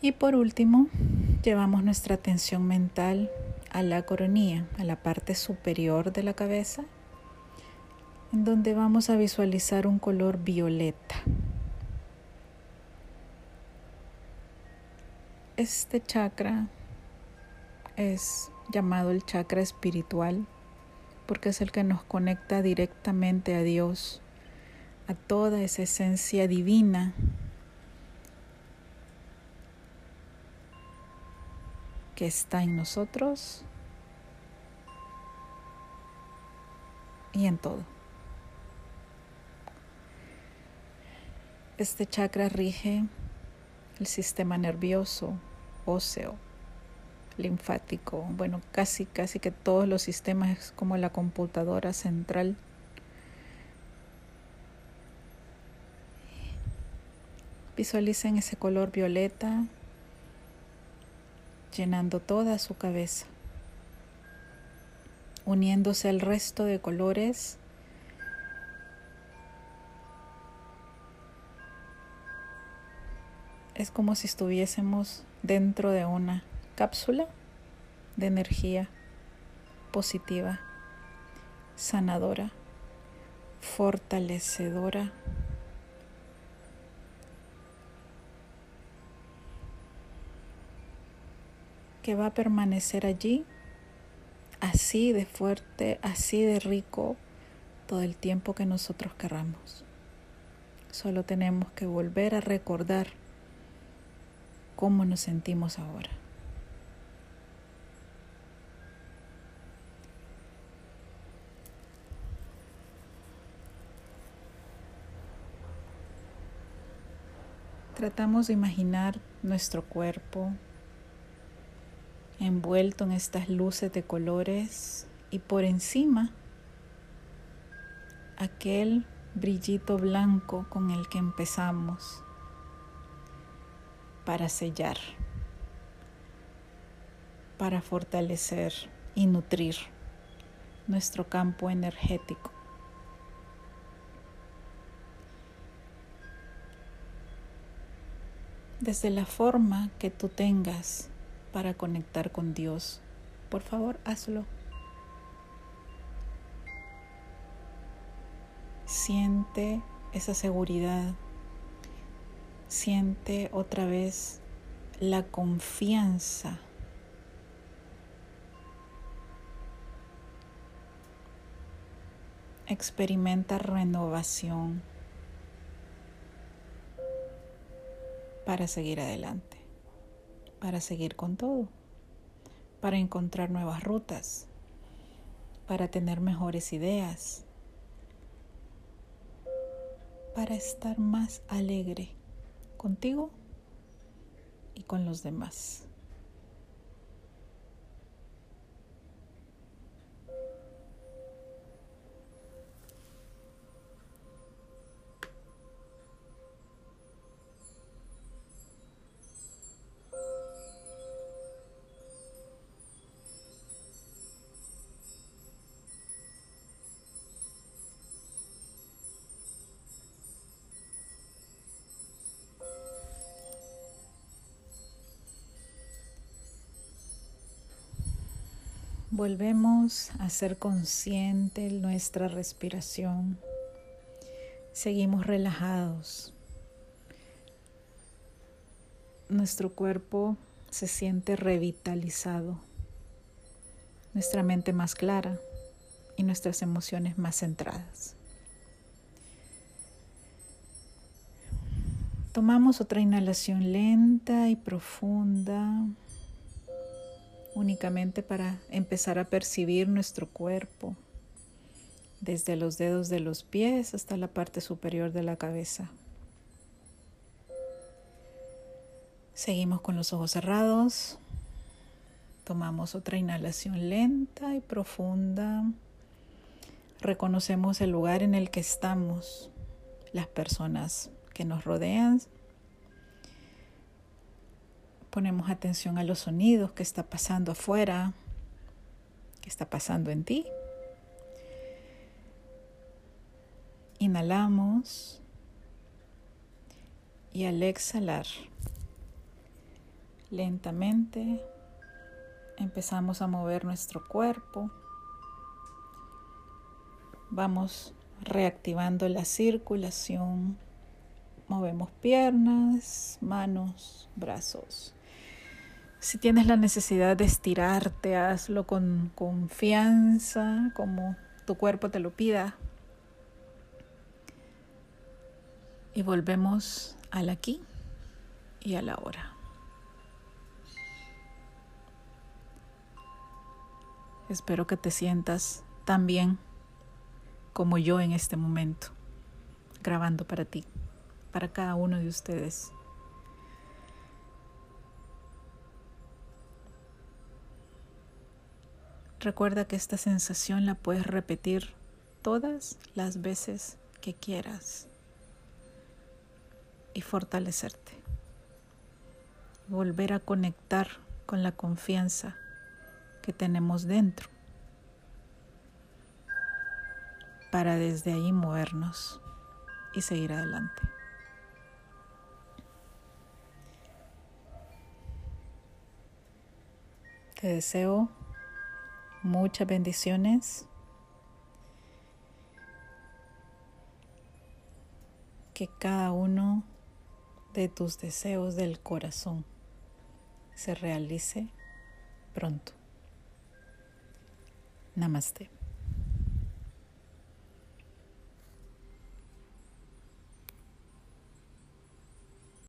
Y por último, llevamos nuestra atención mental a la coronilla, a la parte superior de la cabeza, en donde vamos a visualizar un color violeta. Este chakra es llamado el chakra espiritual porque es el que nos conecta directamente a Dios a toda esa esencia divina que está en nosotros y en todo. Este chakra rige el sistema nervioso, óseo, linfático, bueno, casi casi que todos los sistemas es como la computadora central. Visualicen ese color violeta llenando toda su cabeza, uniéndose al resto de colores es como si estuviésemos dentro de una cápsula de energía positiva, sanadora, fortalecedora. que va a permanecer allí así de fuerte, así de rico todo el tiempo que nosotros querramos. Solo tenemos que volver a recordar cómo nos sentimos ahora. Tratamos de imaginar nuestro cuerpo envuelto en estas luces de colores y por encima aquel brillito blanco con el que empezamos para sellar, para fortalecer y nutrir nuestro campo energético. Desde la forma que tú tengas para conectar con Dios, por favor hazlo. Siente esa seguridad Siente otra vez la confianza. Experimenta renovación para seguir adelante, para seguir con todo, para encontrar nuevas rutas, para tener mejores ideas, para estar más alegre contigo y con los demás. Volvemos a ser consciente nuestra respiración. Seguimos relajados. Nuestro cuerpo se siente revitalizado. Nuestra mente más clara y nuestras emociones más centradas. Tomamos otra inhalación lenta y profunda únicamente para empezar a percibir nuestro cuerpo, desde los dedos de los pies hasta la parte superior de la cabeza. Seguimos con los ojos cerrados. Tomamos otra inhalación lenta y profunda. Reconocemos el lugar en el que estamos, las personas que nos rodean, Ponemos atención a los sonidos que está pasando afuera, que está pasando en ti. Inhalamos y al exhalar, lentamente empezamos a mover nuestro cuerpo. Vamos reactivando la circulación. Movemos piernas, manos, brazos. Si tienes la necesidad de estirarte, hazlo con confianza, como tu cuerpo te lo pida. Y volvemos al aquí y a la hora. Espero que te sientas tan bien como yo en este momento, grabando para ti para cada uno de ustedes. Recuerda que esta sensación la puedes repetir todas las veces que quieras y fortalecerte. Volver a conectar con la confianza que tenemos dentro para desde ahí movernos y seguir adelante. Te deseo muchas bendiciones. Que cada uno de tus deseos del corazón se realice pronto. Namaste.